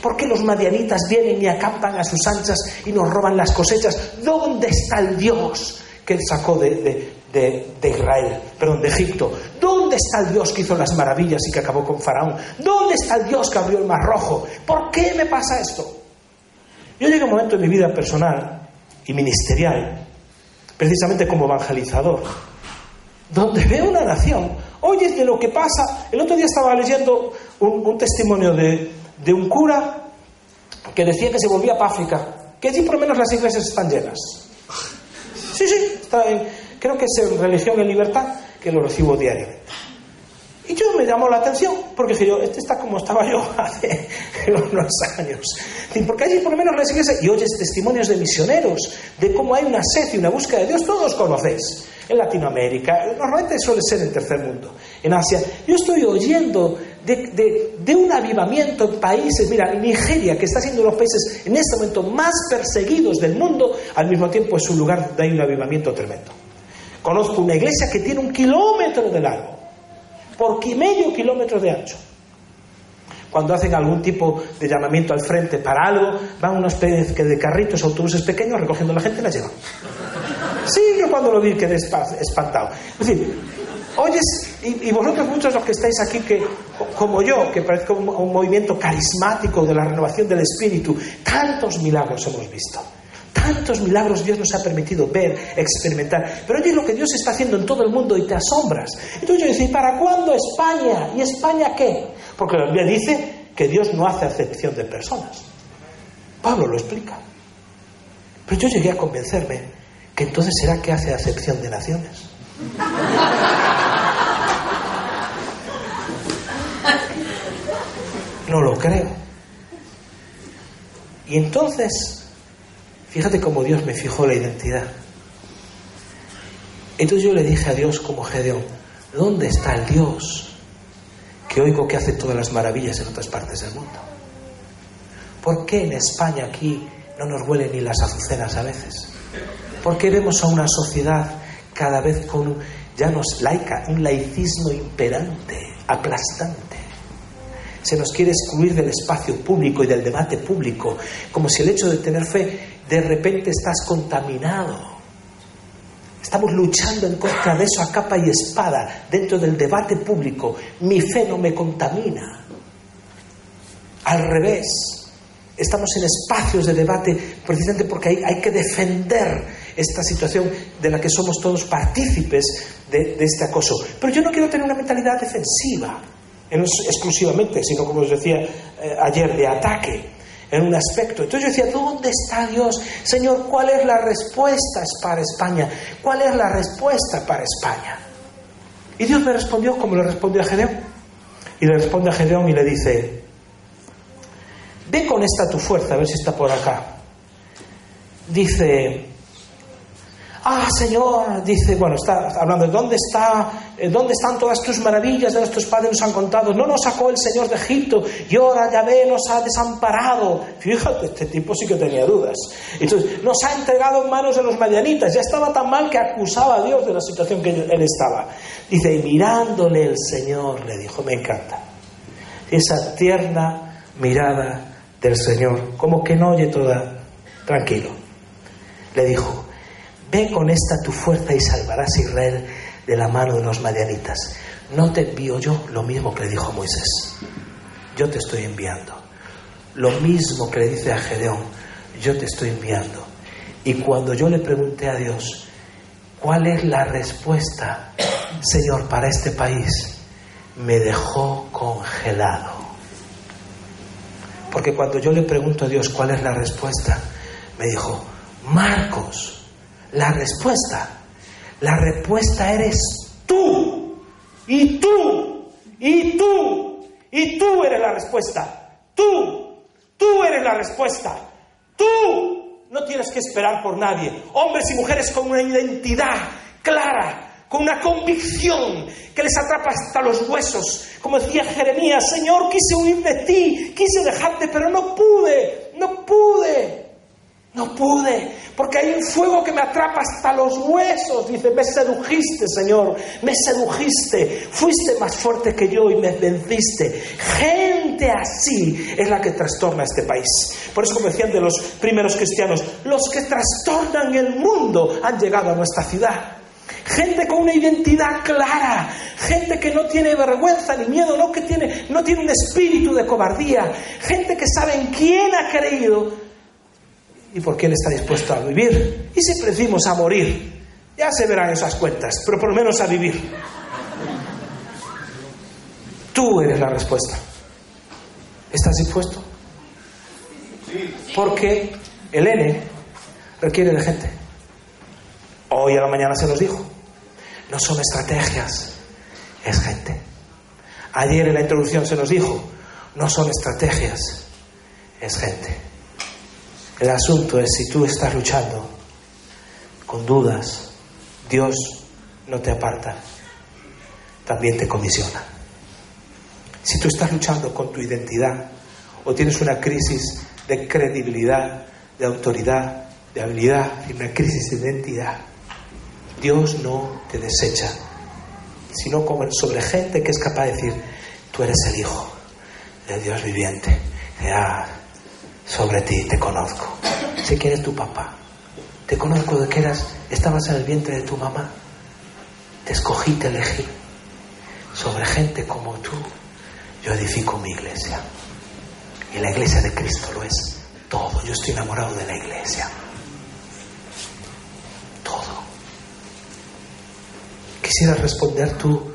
¿Por qué los madianitas vienen y acampan a sus anchas y nos roban las cosechas? ¿Dónde está el Dios que sacó de, de, Israel, perdón, de Egipto? ¿Dónde está el Dios que hizo las maravillas y que acabó con Faraón? ¿Dónde está el Dios que abrió el mar rojo? ¿Por qué me pasa esto? Yo llegué a un momento en mi vida personal y ministerial, precisamente como evangelizador, donde veo una nación, oyes de lo que pasa. El otro día estaba leyendo un testimonio de, un cura que decía que se volvía para África, que allí por lo menos las iglesias están llenas. Sí, sí, está en, creo que es en Religión en Libertad, que lo recibo diariamente. Y yo me llamó la atención, porque dije yo, este está como estaba yo hace unos años. Porque allí por lo menos las iglesias, y oyes testimonios de misioneros, de cómo hay una sed y una búsqueda de Dios, todos conocéis. En Latinoamérica, normalmente suele ser en tercer mundo. En Asia, yo estoy oyendo de, un avivamiento en países, mira, Nigeria, que está siendo uno de los países en este momento más perseguidos del mundo, al mismo tiempo es un lugar donde hay un avivamiento tremendo. Conozco una iglesia que tiene un kilómetro de largo, por medio kilómetro de ancho. Cuando hacen algún tipo de llamamiento al frente para algo, van unos de carritos, autobuses pequeños recogiendo a la gente y la llevan. Sí, yo cuando lo vi quedé espantado. Es decir, oyes, y, vosotros muchos los que estáis aquí, que como yo, que parece un, un movimiento carismático de la renovación del espíritu, tantos milagros hemos visto. Tantos milagros Dios nos ha permitido ver, experimentar. Pero oyes lo que Dios está haciendo en todo el mundo y te asombras. Entonces yo decía, ¿para cuándo España? ¿Y España qué? Porque la Biblia dice que Dios no hace acepción de personas. Pablo lo explica. Pero yo llegué a convencerme que entonces será que hace acepción de naciones. No lo creo. Y entonces, fíjate cómo Dios me fijó la identidad. Entonces yo le dije a Dios como Gedeón, ¿dónde está el Dios que oigo que hace todas las maravillas en otras partes del mundo? ¿Por qué en España aquí no nos huelen ni las azucenas a veces? ¿Por qué vemos a una sociedad cada vez con ya no laica, un laicismo imperante, aplastante? Se nos quiere excluir del espacio público y del debate público, como si el hecho de tener fe de repente estás contaminado. Estamos luchando en contra de eso a capa y espada dentro del debate público. Mi fe no me contamina. Al revés, estamos en espacios de debate precisamente porque hay, que defender esta situación de la que somos todos partícipes de, este acoso. Pero yo no quiero tener una mentalidad defensiva, exclusivamente, sino como os decía eh, ayer, de ataque en un aspecto. Entonces yo decía, ¿dónde está Dios? Señor, ¿cuál es la respuesta para España? ¿Cuál es la respuesta para España? Y Dios me respondió como le respondió a Gedeón. Y le responde a Gedeón y le dice, ve con esta tu fuerza, a ver si está por acá. Dice, ah, Señor, dice, bueno, está hablando de dónde está, eh, dónde están todas tus maravillas de nuestros padres nos han contado. No nos sacó el Señor de Egipto y ahora Yahvé nos ha desamparado. Fíjate, este tipo sí que tenía dudas. Entonces, nos ha entregado en manos de los madianitas. Ya estaba tan mal que acusaba a Dios de la situación que él estaba. Dice, y mirándole el Señor, le dijo, me encanta. Esa tierna mirada del Señor, como que no oye toda, tranquilo. Le dijo, Ve con esta tu fuerza y salvarás a Israel de la mano de los madianitas. No te envío yo lo mismo que le dijo Moisés. Yo te estoy enviando. Lo mismo que le dice a Gedeón, yo te estoy enviando. Y cuando yo le pregunté a Dios, ¿cuál es la respuesta, Señor, para este país? Me dejó congelado. Porque cuando yo le pregunto a Dios cuál es la respuesta, me dijo, Marcos, la respuesta. La respuesta eres tú. Y tú. Y tú. Y tú eres la respuesta. Tú. Tú eres la respuesta. Tú. No tienes que esperar por nadie. Hombres y mujeres con una identidad clara, con una convicción que les atrapa hasta los huesos. Como decía Jeremías, Señor, quise huir de ti, quise dejarte, pero no pude, no pude. No pude, porque hay un fuego que me atrapa hasta los huesos. Dice, me sedujiste, Señor, me sedujiste, fuiste más fuerte que yo y me venciste. Gente así es la que trastorna este país. Por eso, como decían de los primeros cristianos, los que trastornan el mundo han llegado a nuestra ciudad. Gente con una identidad clara, gente que no tiene vergüenza ni miedo, no que tiene, no tiene un espíritu de cobardía, gente que sabe en quién ha creído y por qué Él está dispuesto a vivir. Y si decimos a morir, ya se verán esas cuentas, pero por lo menos a vivir. Tú eres la respuesta. ¿Estás dispuesto? Porque el N requiere de gente. Hoy a la mañana se nos dijo, no son estrategias, es gente. Ayer en la introducción se nos dijo, no son estrategias, es gente. El asunto es si tú estás luchando con dudas, Dios no te aparta, también te comisiona. Si tú estás luchando con tu identidad o tienes una crisis de credibilidad, de autoridad, de habilidad, una crisis de identidad, Dios no te desecha, sino como sobre gente que es capaz de decir, tú eres el Hijo de Dios viviente. Sobre ti, te conozco. Sé que eres tu papá. Te conozco de que eras, estabas en el vientre de tu mamá. Te escogí, te elegí. Sobre gente como tú, yo edifico mi iglesia. Y la iglesia de Cristo lo es todo. Yo estoy enamorado de la iglesia. Todo. Quisiera responder tú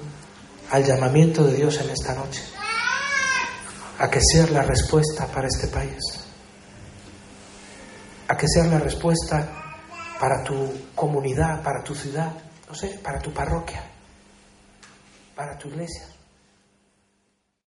al llamamiento de Dios en esta noche. A que sea la respuesta para este país a que sea la respuesta para tu comunidad, para tu ciudad, no sé, para tu parroquia, para tu iglesia.